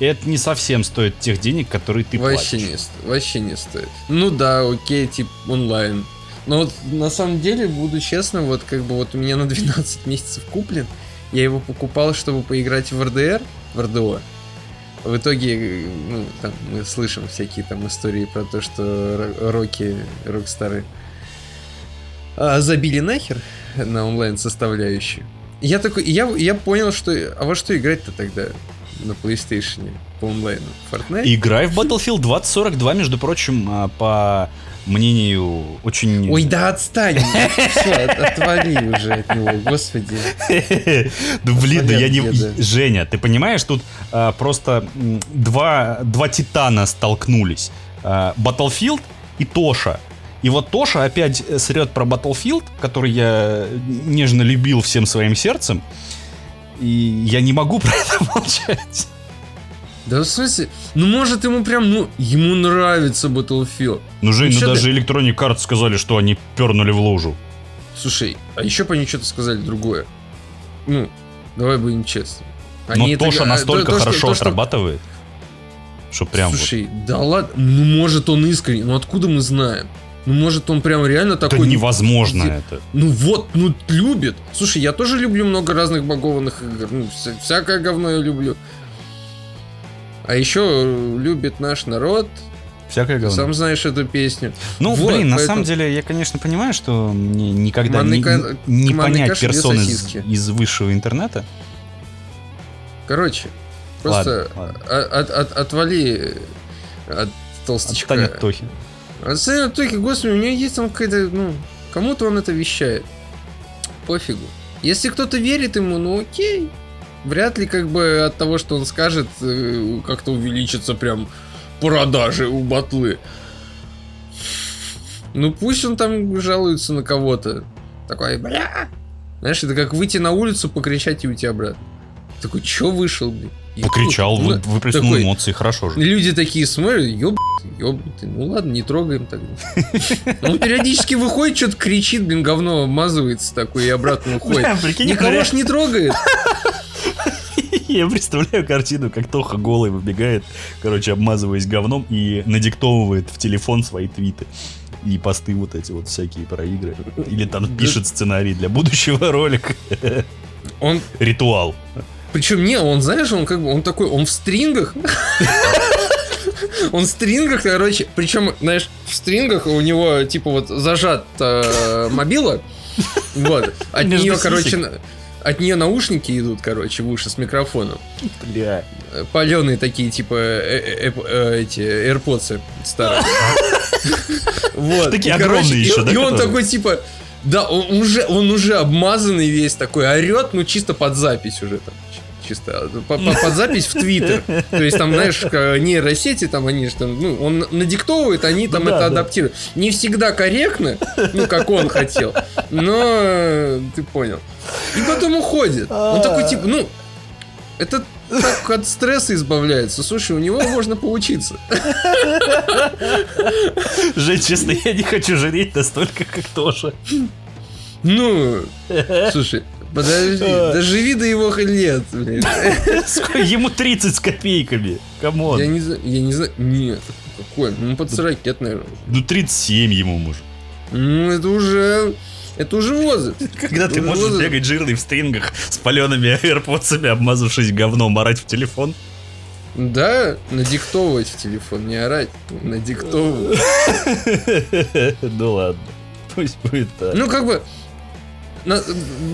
это не совсем стоит тех денег, которые ты вообще платишь. Не, вообще не стоит. Ну да, окей, типа онлайн. Но вот на самом деле, буду честным, вот как бы вот у меня на 12 месяцев куплен. Я его покупал, чтобы поиграть в РДР, в РДО в итоге, ну, там, мы слышим всякие там истории про то, что роки, рокстары а, забили нахер на онлайн составляющую. Я такой, я, я понял, что, а во что играть-то тогда на PlayStation по онлайну? Fortnite? Играй в Battlefield 2042, между прочим, а, по мнению очень... Ой, да отстань! Все, отвали уже от него, господи. Ну блин, да я не... Женя, ты понимаешь, тут а, просто два, титана столкнулись. А, Battlefield и Тоша. И вот Тоша опять срет про Battlefield, который я нежно любил всем своим сердцем. И я не могу про это молчать. Да в смысле? Ну может ему прям, ну, ему нравится Battlefield. Ну, Жень, ну, ну даже ты... Electronic Arts сказали, что они пернули в лужу. Слушай, а еще по они что-то сказали другое. Ну, давай будем честны. Они Но Тоша это... настолько то, хорошо то, что, отрабатывает, что прям Слушай, вот... да ладно, ну может он искренне, ну откуда мы знаем? Ну, может, он прям реально такой... Это невозможно ну, это. Ну вот, ну любит. Слушай, я тоже люблю много разных багованных игр. Ну, всякое говно я люблю. А еще любит наш народ. Всякое говно. Сам знаешь эту песню. Ну, вот, блин, поэтому... на самом деле, я, конечно, понимаю, что мне никогда Манный не, не понять персон из, из высшего интернета. Короче, просто ладно, ладно. От, от, отвали от толстячка. От Тохи. Отстань от Тохи, господи, у меня есть там какая-то, ну, кому-то он это вещает. Пофигу. Если кто-то верит ему, ну окей, вряд ли как бы от того, что он скажет, э, как-то увеличится прям продажи у батлы. Ну пусть он там жалуется на кого-то. Такой, бля. Знаешь, это как выйти на улицу, покричать и уйти обратно. Такой, чё вышел, блин? Покричал, ну, выплеснул такой, эмоции, хорошо же. Люди такие смотрят, ёб, ёбнутый, ну ладно, не трогаем тогда. Он периодически выходит, что-то кричит, блин, говно обмазывается такой и обратно уходит. Никого ж не трогает. Я представляю картину, как Тоха голый выбегает, короче, обмазываясь говном и надиктовывает в телефон свои твиты и посты вот эти вот всякие про игры. Или там пишет сценарий для будущего ролика. Он... Ритуал. Причем не, он, знаешь, он как бы, он такой, он в стрингах. Он в стрингах, короче, причем, знаешь, в стрингах у него, типа, вот зажат э, мобила, вот, от нее, короче, от нее наушники идут, короче, в уши с микрофоном. Бля. Паленые такие, типа, э, э, э, эти AirPods старые. Вот. Такие огромные еще, да? И он такой, типа, да, он уже, он уже обмазанный весь такой, орет, ну чисто под запись уже там чисто под, под запись в Твиттер. То есть там, знаешь, нейросети там они же там, ну, он надиктовывает, они там это да. адаптируют. Не всегда корректно, ну, как он хотел, но ты понял. И потом уходит. Он такой, типа, ну, это так от стресса избавляется. Слушай, у него можно поучиться. Жень, честно, я не хочу жареть настолько, как Тоша. Ну, слушай, Подожди, А. доживи до его лет, блин. Ему 30 с копейками. Come on. Я не знаю, я не знаю, нет, какой, ну под 40 лет, наверное. Ну 37 ему может. Ну это уже, это уже возраст. Когда ты Ну, можешь возраст. бегать жирный в стрингах с палеными AirPods, обмазавшись говном, орать в телефон. Да, надиктовывать в телефон, не орать, надиктовывать. Ну ладно. Пусть будет так. Ну, как бы,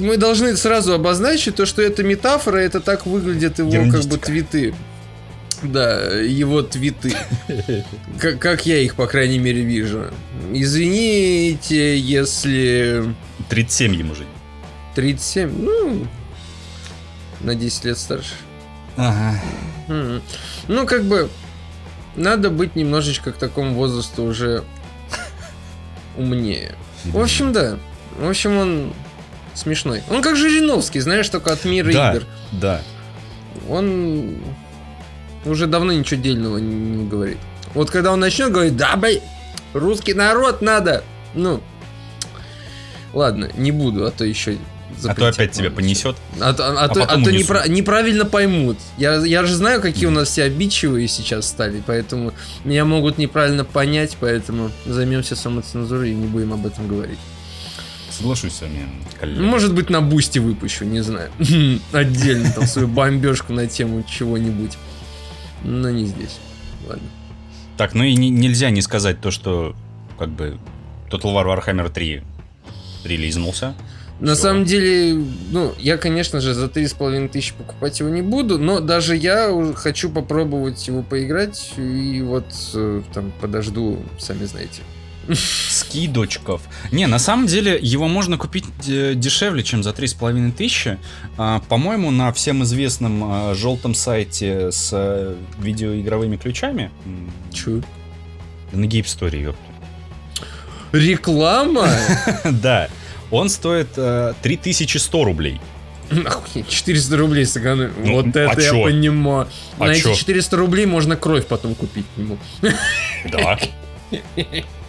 мы должны сразу обозначить то, что это метафора, это так выглядят его как бы твиты. Да, его твиты. Как, как я их, по крайней мере, вижу. Извините, если 37 ему же. 37, ну, на 10 лет старше. Ага. Ну, как бы, надо быть немножечко к такому возрасту уже умнее. В общем, да. В общем, он смешной. Он как Жириновский, знаешь, только от мира Да. игр. Да. Он уже давно ничего дельного не, говорит. Вот когда он начнет говорить, да, бай, русский народ надо. Ну, ладно, не буду, а то еще А то опять тебя понесет. А, то- а то, потом а то непра- неправильно поймут. Я, я же знаю, какие у нас все обидчивые сейчас стали, поэтому меня могут неправильно понять, поэтому займемся самоцензурой и не будем об этом говорить. Соглашусь с вами, коллега. Может быть, на бусте выпущу, не знаю. Отдельно там свою бомбежку на тему чего-нибудь. Но не здесь. Ладно. Так, ну и не- нельзя не сказать то, что как бы Total War Warhammer 3 релизнулся. На Всё. самом деле, ну, я, конечно же, за 3,5 тысячи покупать его не буду, но даже я хочу попробовать его поиграть, и вот э, там подожду, сами знаете. Скидочков. Не, на самом деле его можно купить э, дешевле, чем за 3,5 тысячи. А, По-моему, на всем известном а, желтом сайте с э, видеоигровыми ключами. Чё? На Story, ёпта. Реклама? Да. Он стоит э, 3100 рублей. Охуеть, 400 рублей сэкономил. Ну, вот а это я чё? понимаю. А На эти чё? 400 рублей можно кровь потом купить к нему. Да.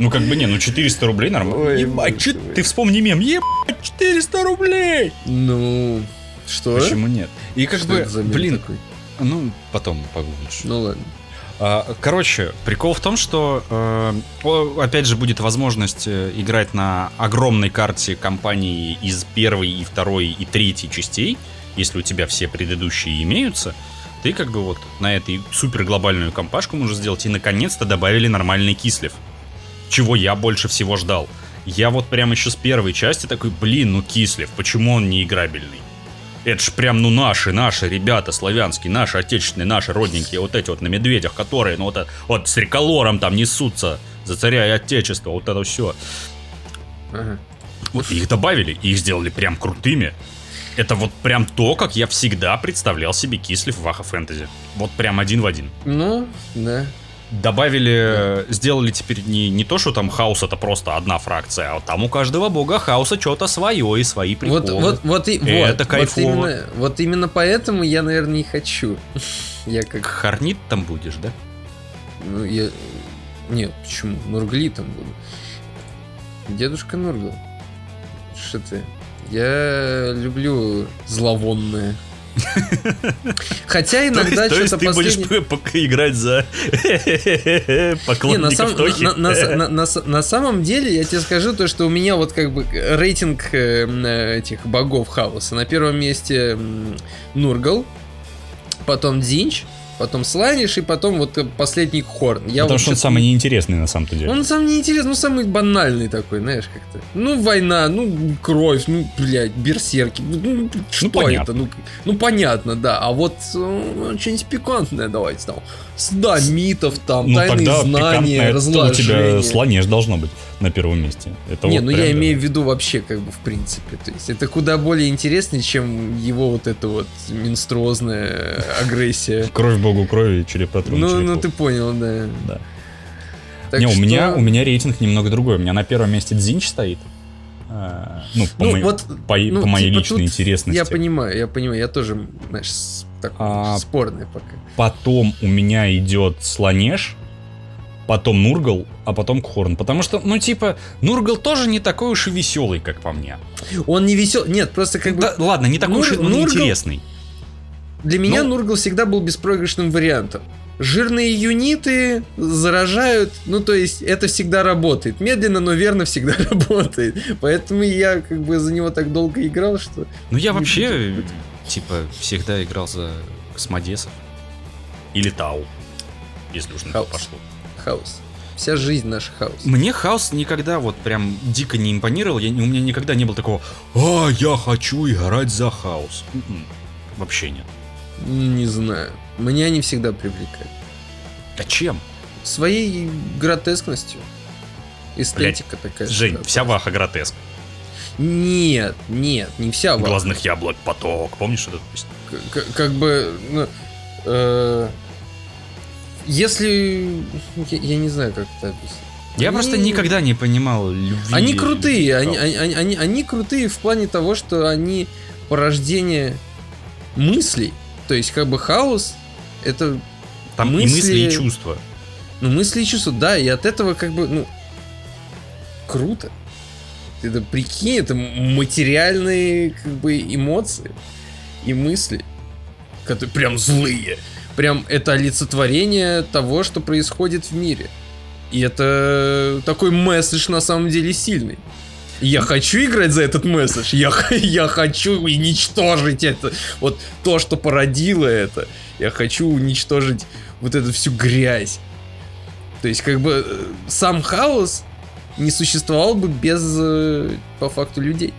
Ну, как бы не, ну 400 рублей нормально. Ой, Ебать, чё- ты вспомни мем, ебать, 400 рублей! Ну, что? Почему нет? И как Что бы, блин, такой? ну, потом погуглишь. Ну ладно. А, Короче, прикол в том, что э, опять же будет возможность э, играть на огромной карте компании из первой и второй и третьей частей, если у тебя все предыдущие имеются. Ты как бы вот на этой супер глобальную компашку можешь сделать и наконец-то добавили нормальный кислив. Чего я больше всего ждал. Я вот прям еще с первой части такой, блин, ну кислив, почему он не играбельный? Это ж прям, ну, наши, наши ребята славянские, наши отечественные, наши родненькие, вот эти вот на медведях, которые, ну, вот, вот с реколором там несутся за царя и отечество, вот это все. Ага. Вот их добавили, и их сделали прям крутыми. Это вот прям то, как я всегда представлял себе Кислив в Ваха Фэнтези. Вот прям один в один. Ну, да. Добавили, сделали теперь не, не то, что там хаос это просто одна фракция, а там у каждого бога хаоса что-то свое и свои приколы. Вот, вот, вот, и, Это вот, кайфово. Вот именно, вот именно поэтому я, наверное, и хочу. Я как... Харнит там будешь, да? Ну, я... Нет, почему? Нургли там буду. Дедушка Нургл. Что ты? Я люблю зловонное. Хотя иногда то, есть, то что-то есть ты последнее... будешь играть за поклонников Тохи. на- на- на- на самом деле, я тебе скажу то, что у меня вот как бы рейтинг э, э, этих богов хаоса. На первом месте Нургал, потом Динч, потом Сланиш и потом вот э, последний Хорн. Я Потому вот что он самый не- неинтересный на самом-то деле. Он самый неинтересный, ну самый банальный такой, знаешь, как-то. Ну, война, ну, кровь, ну, блядь, берсерки. Ну, ну, что понятно. это? Ну, ну, понятно, да. А вот э, что-нибудь пикантное давайте там. Да, митов там, Ну тайные тогда знания, то у тебя разложения. слонеж должно быть на первом месте. Это Не, вот ну прям, я да. имею в виду вообще, как бы, в принципе. То есть это куда более интереснее, чем его вот эта вот менструозная агрессия. Кровь богу крови, череп протрун Ну, ну черепов. ты понял, да. Да. Так не, у что- меня, у меня рейтинг немного другой. У меня на первом месте Дзинч стоит. А, ну, по, Ну, моей- вот, по, ну, по моей типа личной интересности. Я понимаю, я понимаю, я тоже, знаешь, такой А, спорный пока. Потом у меня идет Слонеж. потом Нургал, а потом Кхорн. Потому что, ну, типа, Нургал тоже не такой уж и веселый, как по мне. Он не весел... Нет, просто как бы... Да, ладно, не такой Нур- уж и он Нургал- интересный. Для меня Ну- Нургал всегда был беспроигрышным вариантом. Жирные юниты заражают, ну то есть это всегда работает. Медленно, но верно всегда работает. Поэтому я как бы за него так долго играл, что... Ну, я вообще, типа, всегда играл за космодесов. Или Тау, если уж на Хаос. пошло. Хаос. Вся жизнь наш хаос. Мне хаос никогда вот прям дико не импонировал. Я, у меня никогда не было такого, а, я хочу играть за хаос. М-м, Вообще нет. Не знаю. Меня они всегда привлекают. А чем? Своей гротескностью. Эстетика такая. Жень, всегда. вся ваха гротеск. Нет, нет, не вся ваха. Глазных яблок поток. Помнишь эту песню? К- к- как бы, ну, э, если, я, я не знаю, как это объяснить. Я Они- просто никогда не понимал любви. Они крутые, они, они, они, они крутые в плане того, что они порождение мыслей. То есть, как бы хаос это Там и мысли- мысли, и чувства. ну, мысли и чувства, да, и от этого как бы, ну, круто. Это прикинь, это материальные как бы эмоции и мысли, которые прям злые. Прям это олицетворение того, что происходит в мире. И это такой месседж на самом деле сильный. Я хочу играть за этот месседж. Я, я хочу уничтожить это. Вот то, что породило это. Я хочу уничтожить вот эту всю грязь. То есть, как бы, э, сам хаос не существовал бы без, э, по факту, людей.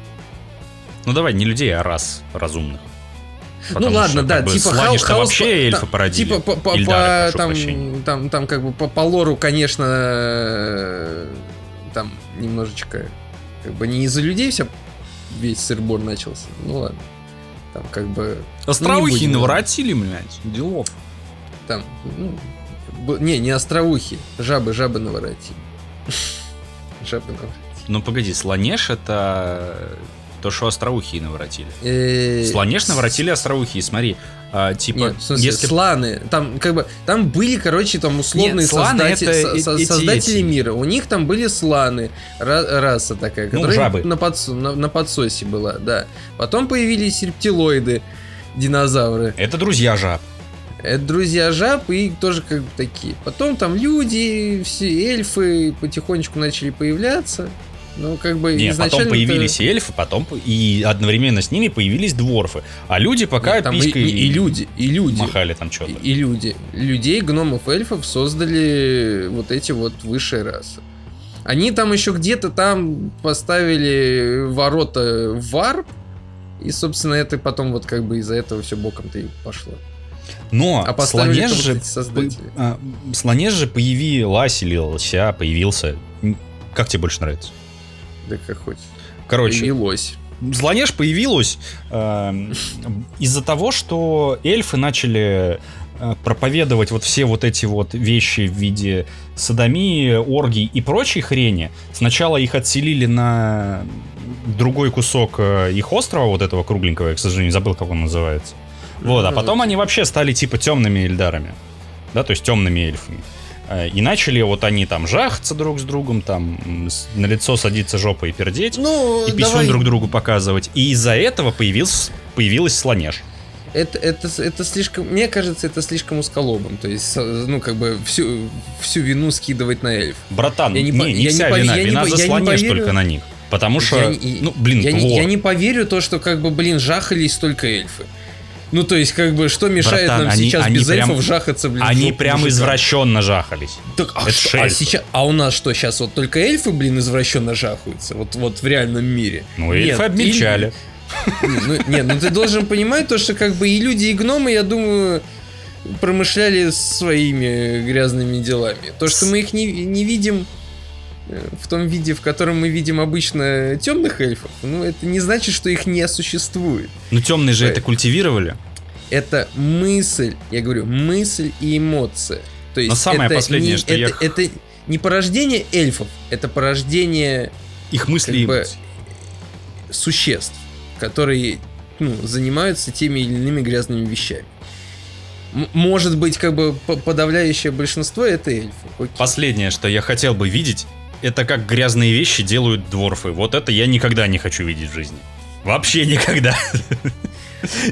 Ну давай, не людей, а рас разумных. ну Потому ладно, что, да, типа Сланиш-то хаос... вообще там, породили. Типа по, по- Ильдары, по- там, прощения. там, там как бы по, по лору, конечно, э, там немножечко как бы не из-за людей вся весь сырбор начался. Ну ладно. Там как бы Остроухи будем, да. наворотили, блядь. Делов. там, ну, не, не остроухи, жабы, жабы наворотили. Жабы наворотили. Ну погоди, Слонеш это то, что остроухи наворотили. Э, Слонеш наворотили остроухи, смотри. а, типа, Нет, в смысле, если сланы. Там, как бы, там были, короче, там условные Нет, создати- это со- эти- создатели эти. мира. У них там были сланы, ра- раса такая, Ну, которая жабы. На, подсо- на, на подсосе была, да. Потом появились рептилоиды, динозавры. это друзья жаб. Это друзья жаб и тоже как бы такие. Потом там люди, все эльфы потихонечку начали появляться. Ну, как бы Не, изначально... потом появились и эльфы, потом по- и одновременно с ними появились дворфы. А люди пока там и, писькой и- и люди, и люди. махали там что-то. И, и люди. Людей, гномов, эльфов создали вот эти вот высшие расы. Они там еще где-то там поставили ворота в варп, и, собственно, это потом вот как бы из-за этого все боком-то и пошло. Но А Слонеж же, создатели. а, Слонеж же появилась или лося появился. Как тебе больше нравится? Да как хоть. Короче, Появилось. Злонеж появилась эм, из-за того, что эльфы начали э, проповедовать вот все вот эти вот вещи в виде садомии, оргий и прочей хрени. Сначала их отселили на другой кусок э, их острова, вот этого кругленького, я, к сожалению, забыл, как он называется. Вот, а потом они вообще стали типа темными эльдарами. Да, то есть темными эльфами. Э, И начали вот они там жахаться друг с другом, там на лицо садиться жопой и пердеть Ну, и писюн давай. друг другу показывать. И из-за этого появился, появилась слонеж. Это, это, это слишком, мне кажется, это слишком усколобым. То есть, со- ну, как бы всю, всю вину скидывать на эльф. Братан, Я не не, не я не вся пове- вина, я не вина по- за не слонеж только на них. Потому что, Я не- ну, блин, Я не, лор. я не поверю то, что как бы, блин, жахались только эльфы. Ну, то есть, как бы, что мешает Братан, нам они- сейчас они без прям- эльфов жахаться, блин, Они прям мужикам? извращенно жахались. Так, а, Это что- а сейчас, а у нас что, сейчас вот только эльфы, блин, извращенно жахаются? Вот, вот в реальном мире? Ну, Нет, эльфы обмельчали. и- ну, нет, ну ты должен понимать то, что как бы и люди, и гномы, я думаю, промышляли своими грязными делами. То, что мы их не, не видим в том виде, в котором мы видим обычно темных эльфов, ну, это не значит, что их не существует. Ну, темные же Ой. это культивировали. Это мысль, я говорю, мысль и эмоция. То есть Но самое это последнее, не, что это, я- это не порождение эльфов, это порождение Их мысли и Как бы- существ, которые ну, занимаются теми или иными грязными вещами. М- может быть, как бы по- подавляющее большинство это эльфы. Окей. Последнее, что я хотел бы видеть, это как грязные вещи делают дворфы. Вот это я никогда не хочу видеть в жизни. Вообще никогда.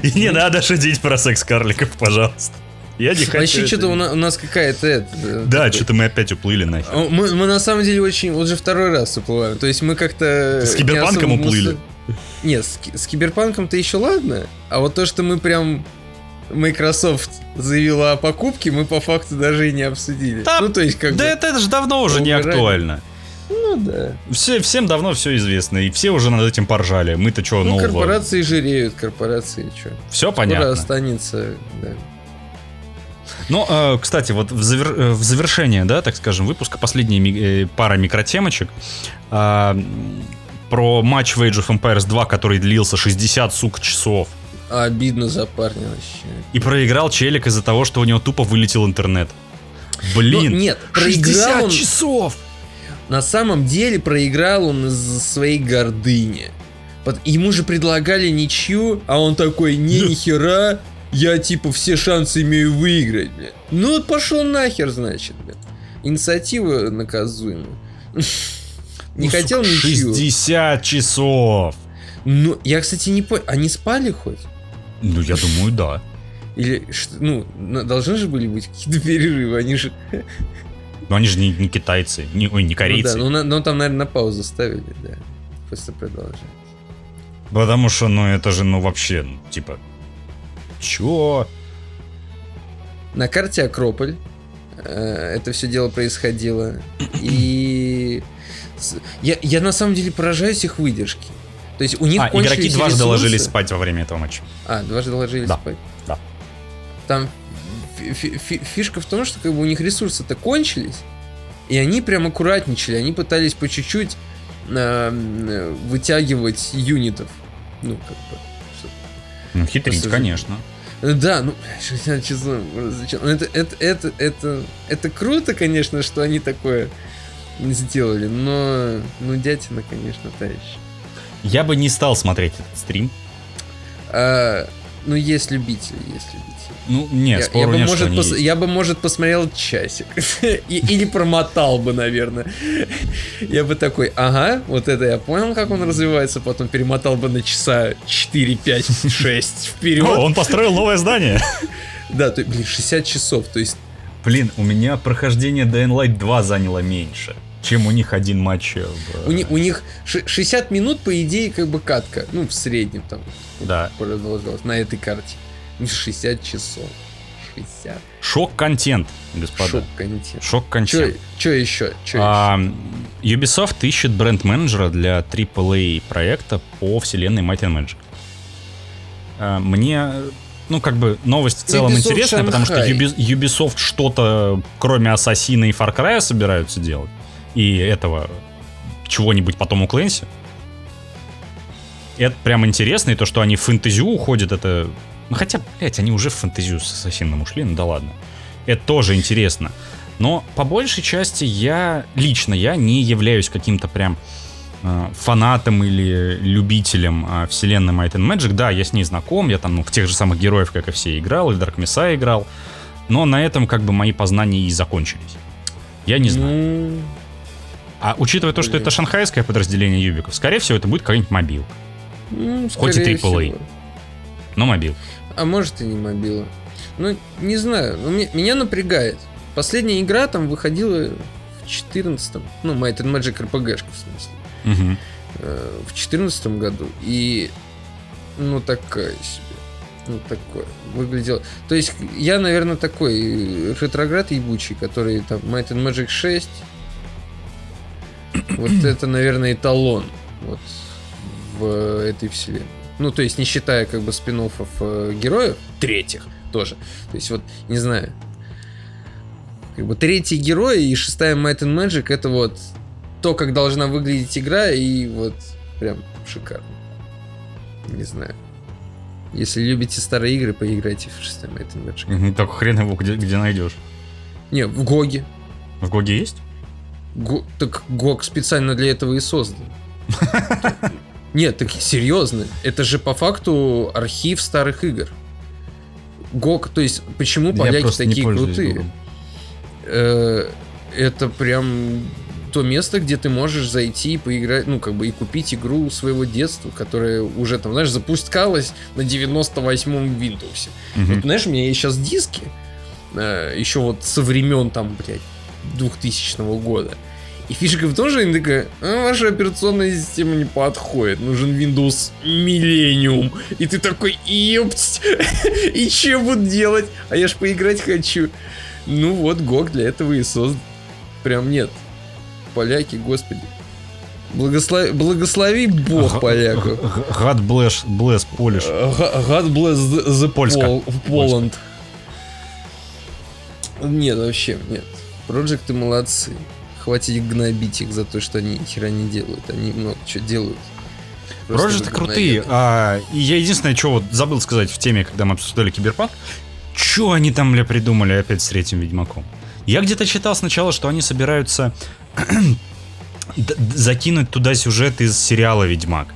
И не надо шутить про секс-карликов, пожалуйста. Я не хочу. Вообще, что-то у, нас какая-то... э, Да, что-то мы опять уплыли нахер. Мы, мы на самом деле очень... Вот же второй раз уплываем. То есть мы как-то... С киберпанком уплыли. Нет, с, ки- с киберпанком-то еще ладно. А вот то, что мы прям... Microsoft заявила о покупке, мы по факту даже и не обсудили. Да, ну, то есть, как Да бы... это, это же давно уже не актуально. Ну, да. Все, всем давно все известно, и все уже над этим поржали. Мы-то что, Ну, нового? корпорации жиреют, корпорации что. Все Скоро понятно. останется, да. Ну, э, кстати, вот в, завер- э, в завершение, да, так скажем, выпуска последняя ми- э, пара микротемочек. А, м, про матч в Age of Empires 2, который длился 60, сука, часов. А обидно за парня вообще. И проиграл челик из-за того, что у него тупо вылетел интернет. Ну, Блин, нет, проиграл 60 он... часов! На самом деле проиграл он из-за своей гордыни. Ему же предлагали ничью, а он такой, не, нихера, я типа все шансы имею выиграть, бля. Ну вот пошел нахер, значит, бля. Инициатива наказуема. Не Ну, хотел сука, ничью. 60 часов! Ну, я, кстати, не понял, они спали хоть? Ну, я думаю, да. Или, ну, должны же были быть какие-то перерывы, они же... Но они же не, не китайцы, не, ой, не корейцы. Ну да, ну, на- ну, там, наверное, на паузу ставили, да. После продолжения. Потому что, ну, это же, ну, вообще, ну, типа... Чё? На карте Акрополь э, это все дело происходило. И я, я на самом деле поражаюсь их выдержке. То есть у них А, игроки дважды ресурсы. ложились спать во время этого матча. А, дважды ложились Да, спать. да. Там фишка в том, что как бы у них ресурсы-то кончились, и они прям аккуратничали. Они пытались по чуть-чуть э, э, вытягивать юнитов. Ну, как бы. Ну, хитрить, Просто- конечно. Да, ну, 60 часов. зачем? Ну, Это, это, это, это, это круто, конечно, что они такое сделали, но, ну, дятина, конечно, та еще. Я бы не стал смотреть этот стрим. А, ну, есть любители, есть любители. Ну, нет, я, я спору бы, нет, может, пос- я бы, может, посмотрел часик. И- Или промотал бы, наверное. Я бы такой, ага, вот это я понял, как он развивается, потом перемотал бы на часа 4, 5, 6 О, вперед. он построил новое здание. Да, то, блин, 60 часов, то есть Блин, у меня прохождение Dying Light 2 заняло меньше, чем у них один матч э, в... У, ни- у них ши- 60 минут, по идее, как бы катка. Ну, в среднем там Да. продолжалось на этой карте. Ну, 60 часов. 60. Шок-контент, господа. Шок-контент. Шок-контент. Че еще? Че А, Ubisoft ищет бренд-менеджера для AAA проекта по вселенной Might and Magic. А, Мне, ну, как бы, новость в целом Ubisoft интересная, потому что Шанхай. Ubi- Ubisoft что-то, кроме Ассасина и Far Cry, собираются делать. И этого чего-нибудь потом у Clancy. Это прям интересно, и то, что они в фэнтезию уходят, это... Ну, хотя, блядь, они уже в фэнтезию с Ассасином ушли, ну да ладно. Это тоже интересно. Но по большей части я, лично я не являюсь каким-то прям э, фанатом или любителем э, вселенной Might and Magic. Да, я с ней знаком, я там ну, в тех же самых героев, как и все, играл, и Dark Messiah играл. Но на этом как бы мои познания и закончились. Я не знаю. Ну, А учитывая то, что это шанхайское подразделение Юбиков, скорее всего, это будет какой-нибудь мобил. ну, Хоть и AAA. всего. Но мобил. А может и не мобила. Ну, не знаю. Ну, мне- меня напрягает. Последняя игра там выходила в 14 Ну, Might and Magic RPG-шка, в смысле. Э, в 2014 году. И, ну, такая себе. Ну, такое. Выглядело. То есть, я, наверное, такой э, ретроград ебучий, который там Might and Magic 6. Вот это, наверное, эталон вот в этой вселенной. Ну, то есть, не считая как бы спин героев, третьих тоже. То есть, вот, не знаю, как бы третий герой и шестая Might and Magic это вот то, как должна выглядеть игра, и вот прям шикарно. Не знаю. Если любите старые игры, поиграйте в шестой Might and Magic. Только хрен его где, где найдешь. Не, в Гоге. В Гоге есть? Го- так Гог специально для этого и создан. Нет, так серьезно. Это же по факту архив старых игр. ГОК, то есть почему поляки такие крутые? Э, это прям то место, где ты можешь зайти и поиграть, ну, как бы и купить игру своего детства, которая уже там, знаешь, запускалась на 98-м Windows. Угу. Вот, знаешь, у меня есть сейчас диски, э, еще вот со времен там, блядь, 2000 года. И фишка в том, что они такая, а, ваша операционная система не подходит, нужен Windows Millennium. И ты такой, ёпть, и что буду делать? А я ж поиграть хочу. Ну вот, GOG для этого и создан. Прям нет. Поляки, господи. Благослови, благослови Бог поляку. God bless, bless Polish. God bless the, the Польска. Poland. Нет, вообще, нет. Проекты молодцы. Хватит гнобить их за то, что они ни хера не делают. Они много чего делают. Проекты крутые. А, и я единственное, что вот забыл сказать в теме, когда мы обсуждали Киберпанк. Что они там, бля, придумали опять с третьим Ведьмаком? Я где-то читал сначала, что они собираются закинуть туда сюжет из сериала Ведьмак.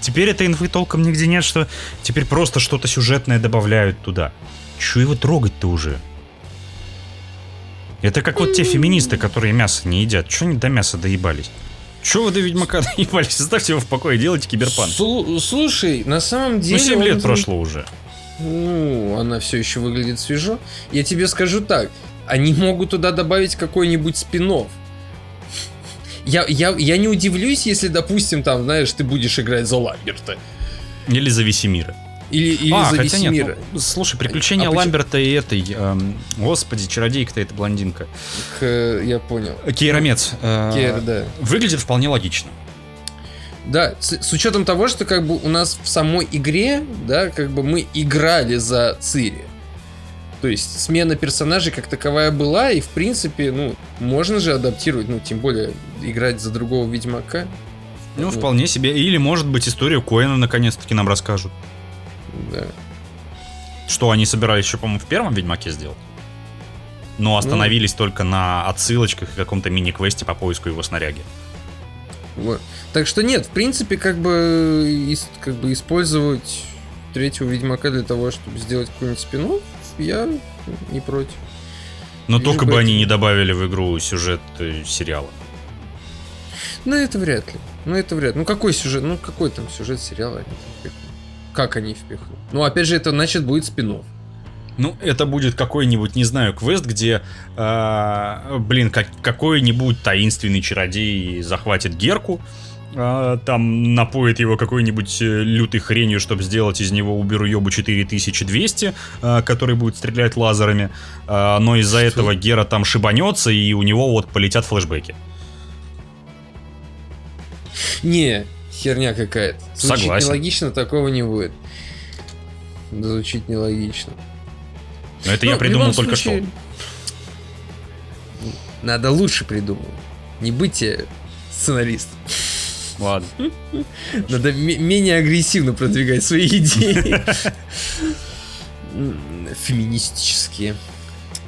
Теперь этой инфы толком нигде нет, что теперь просто что-то сюжетное добавляют туда. Че его трогать-то уже? Это как вот те феминисты, которые мясо не едят. Че они до мяса доебались? Че вы до Ведьмака доебались? Оставьте его в покое, делайте киберпанк. Слушай, на самом деле... Ну, 7 лет прошло уже. Ну, она все еще выглядит свежо. Я тебе скажу так, они могут туда добавить какой-нибудь спин -офф. Я, я, я не удивлюсь, если, допустим, там, знаешь, ты будешь играть за Ламберта. Или за Весемира. Или, или а, за хотя нет, ну, слушай, приключения а, а Ламберта почему? и этой, эм, господи, чародейка-то эта блондинка. К, я понял. Кейромец. Э, Кейр, да. Выглядит вполне логично. Да, с, с учетом того, что как бы у нас в самой игре, да, как бы мы играли за Цири. То есть смена персонажей как таковая была, и в принципе, ну, можно же адаптировать, ну, тем более играть за другого Ведьмака. Ну, вот. вполне себе. Или, может быть, историю Коэна наконец-таки нам расскажут. Да. Что они собирались еще, по-моему, в первом Ведьмаке сделать. Но остановились ну, только на отсылочках и каком-то мини-квесте по поиску его снаряги. Вот. Так что нет, в принципе, как бы, как бы использовать третьего Ведьмака для того, чтобы сделать какой-нибудь спин я не против. Но Вижу только бы они не добавили в игру сюжет э, сериала. Ну, это вряд ли. Ну, это вряд ли. Ну, какой сюжет? Ну, какой там сюжет сериала? Как они впихнут? Ну, опять же, это значит будет спин ну, это будет какой-нибудь, не знаю, квест, где, э, блин, как, какой-нибудь таинственный чародей захватит Герку, э, там напоит его какой-нибудь э, лютой хренью, чтобы сделать из него Уберу Йобу 4200, э, который будет стрелять лазерами, э, но из-за этого Гера там шибанется, и у него вот полетят флешбеки. Не, херня какая-то. Звучит Согласен. нелогично, такого не будет. Звучит нелогично. Но это ну, я придумал только случае, что. Надо лучше придумать. Не быть сценаристом. Ладно. Надо менее агрессивно продвигать свои идеи. Феминистические.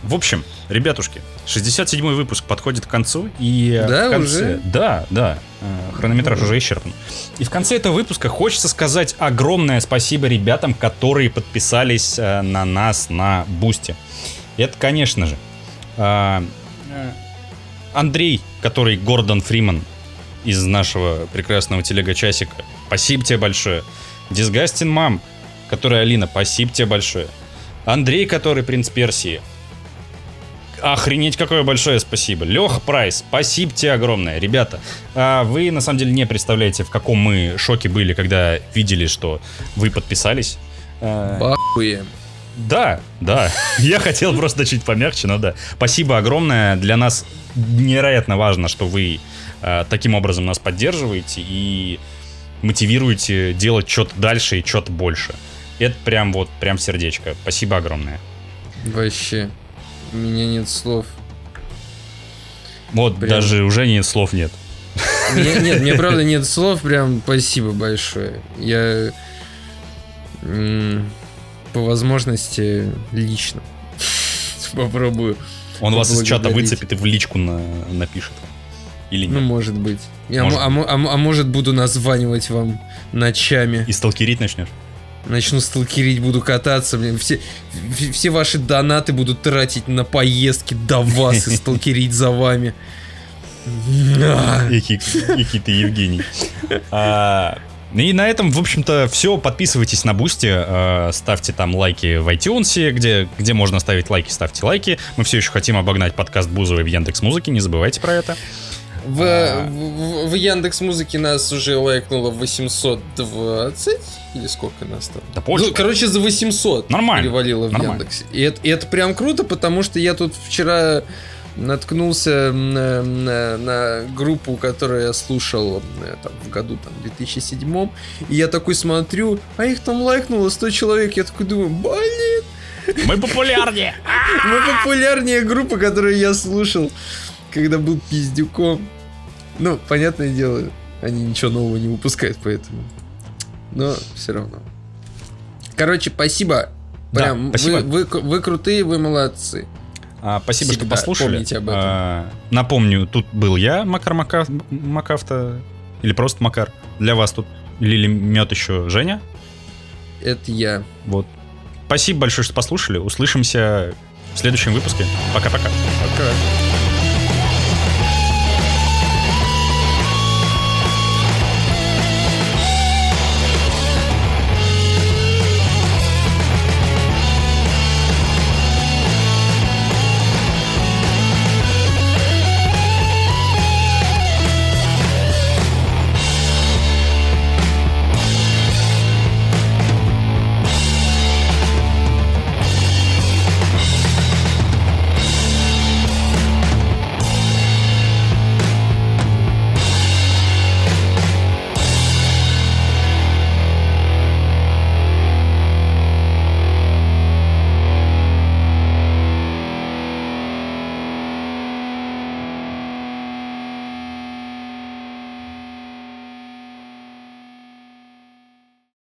В общем, ребятушки, 67-й выпуск подходит к концу, и да, в конце... уже? Да, да, э, хронометраж уже исчерпан. И в конце этого выпуска хочется сказать огромное спасибо ребятам, которые подписались э, на нас на Бусте. Это, конечно же, э, Андрей, который Гордон Фриман из нашего прекрасного телега-часика. Спасибо тебе большое. Дисгастин Мам, которая Алина, спасибо тебе большое. Андрей, который принц Персии, Охренеть, какое большое спасибо. Леха Прайс, спасибо тебе огромное. Ребята, а вы на самом деле не представляете, в каком мы шоке были, когда видели, что вы подписались. А, Бахуем. Да, да. Я хотел просто чуть помягче, но да. Спасибо огромное. Для нас невероятно важно, что вы а, таким образом нас поддерживаете и мотивируете делать что-то дальше и что-то больше. Это прям вот, прям сердечко. Спасибо огромное. Вообще. У меня нет слов. Вот, прям... даже уже нет слов нет. Меня, нет, мне правда нет слов, прям спасибо большое. Я по возможности лично попробую. Он вас из чата выцепит и в личку на, напишет. Или нет? Ну, может быть. Я, может. А, а, а, а может, буду названивать вам ночами. И сталкерить начнешь? Начну сталкерить, буду кататься, блин. Все, все ваши донаты будут тратить на поездки до вас и сталкерить за вами. Ики ты, Евгений. А, и на этом, в общем-то, все. Подписывайтесь на Бусти, э, ставьте там лайки в iTunes, где, где можно ставить лайки, ставьте лайки. Мы все еще хотим обогнать подкаст Бузовой в Яндекс Музыке, не забывайте про это. В, а... в, в Яндекс Музыке нас уже лайкнуло 820 или сколько нас там? Да больше. Ну, короче, за 800 Нормально. перевалило в Нормально. Яндексе. И это, и это прям круто, потому что я тут вчера наткнулся на, на, на группу, которую я слушал э, там, в году там, 2007 и я такой смотрю, а их там лайкнуло 100 человек, я такой думаю, блин, мы популярнее. Мы популярнее группа, которую я слушал, когда был пиздюком. Ну, понятное дело, они ничего нового не выпускают, поэтому. Но все равно. Короче, спасибо. Прям, да, спасибо. Вы, вы, вы крутые, вы молодцы. А, спасибо, Всегда что послушали. Об этом. А, напомню, тут был я, Макар Мака... Макафта, или просто Макар. Для вас тут Лили Мед еще Женя. Это я. Вот. Спасибо большое, что послушали. Услышимся в следующем выпуске. Пока-пока. Пока. -пока. Пока.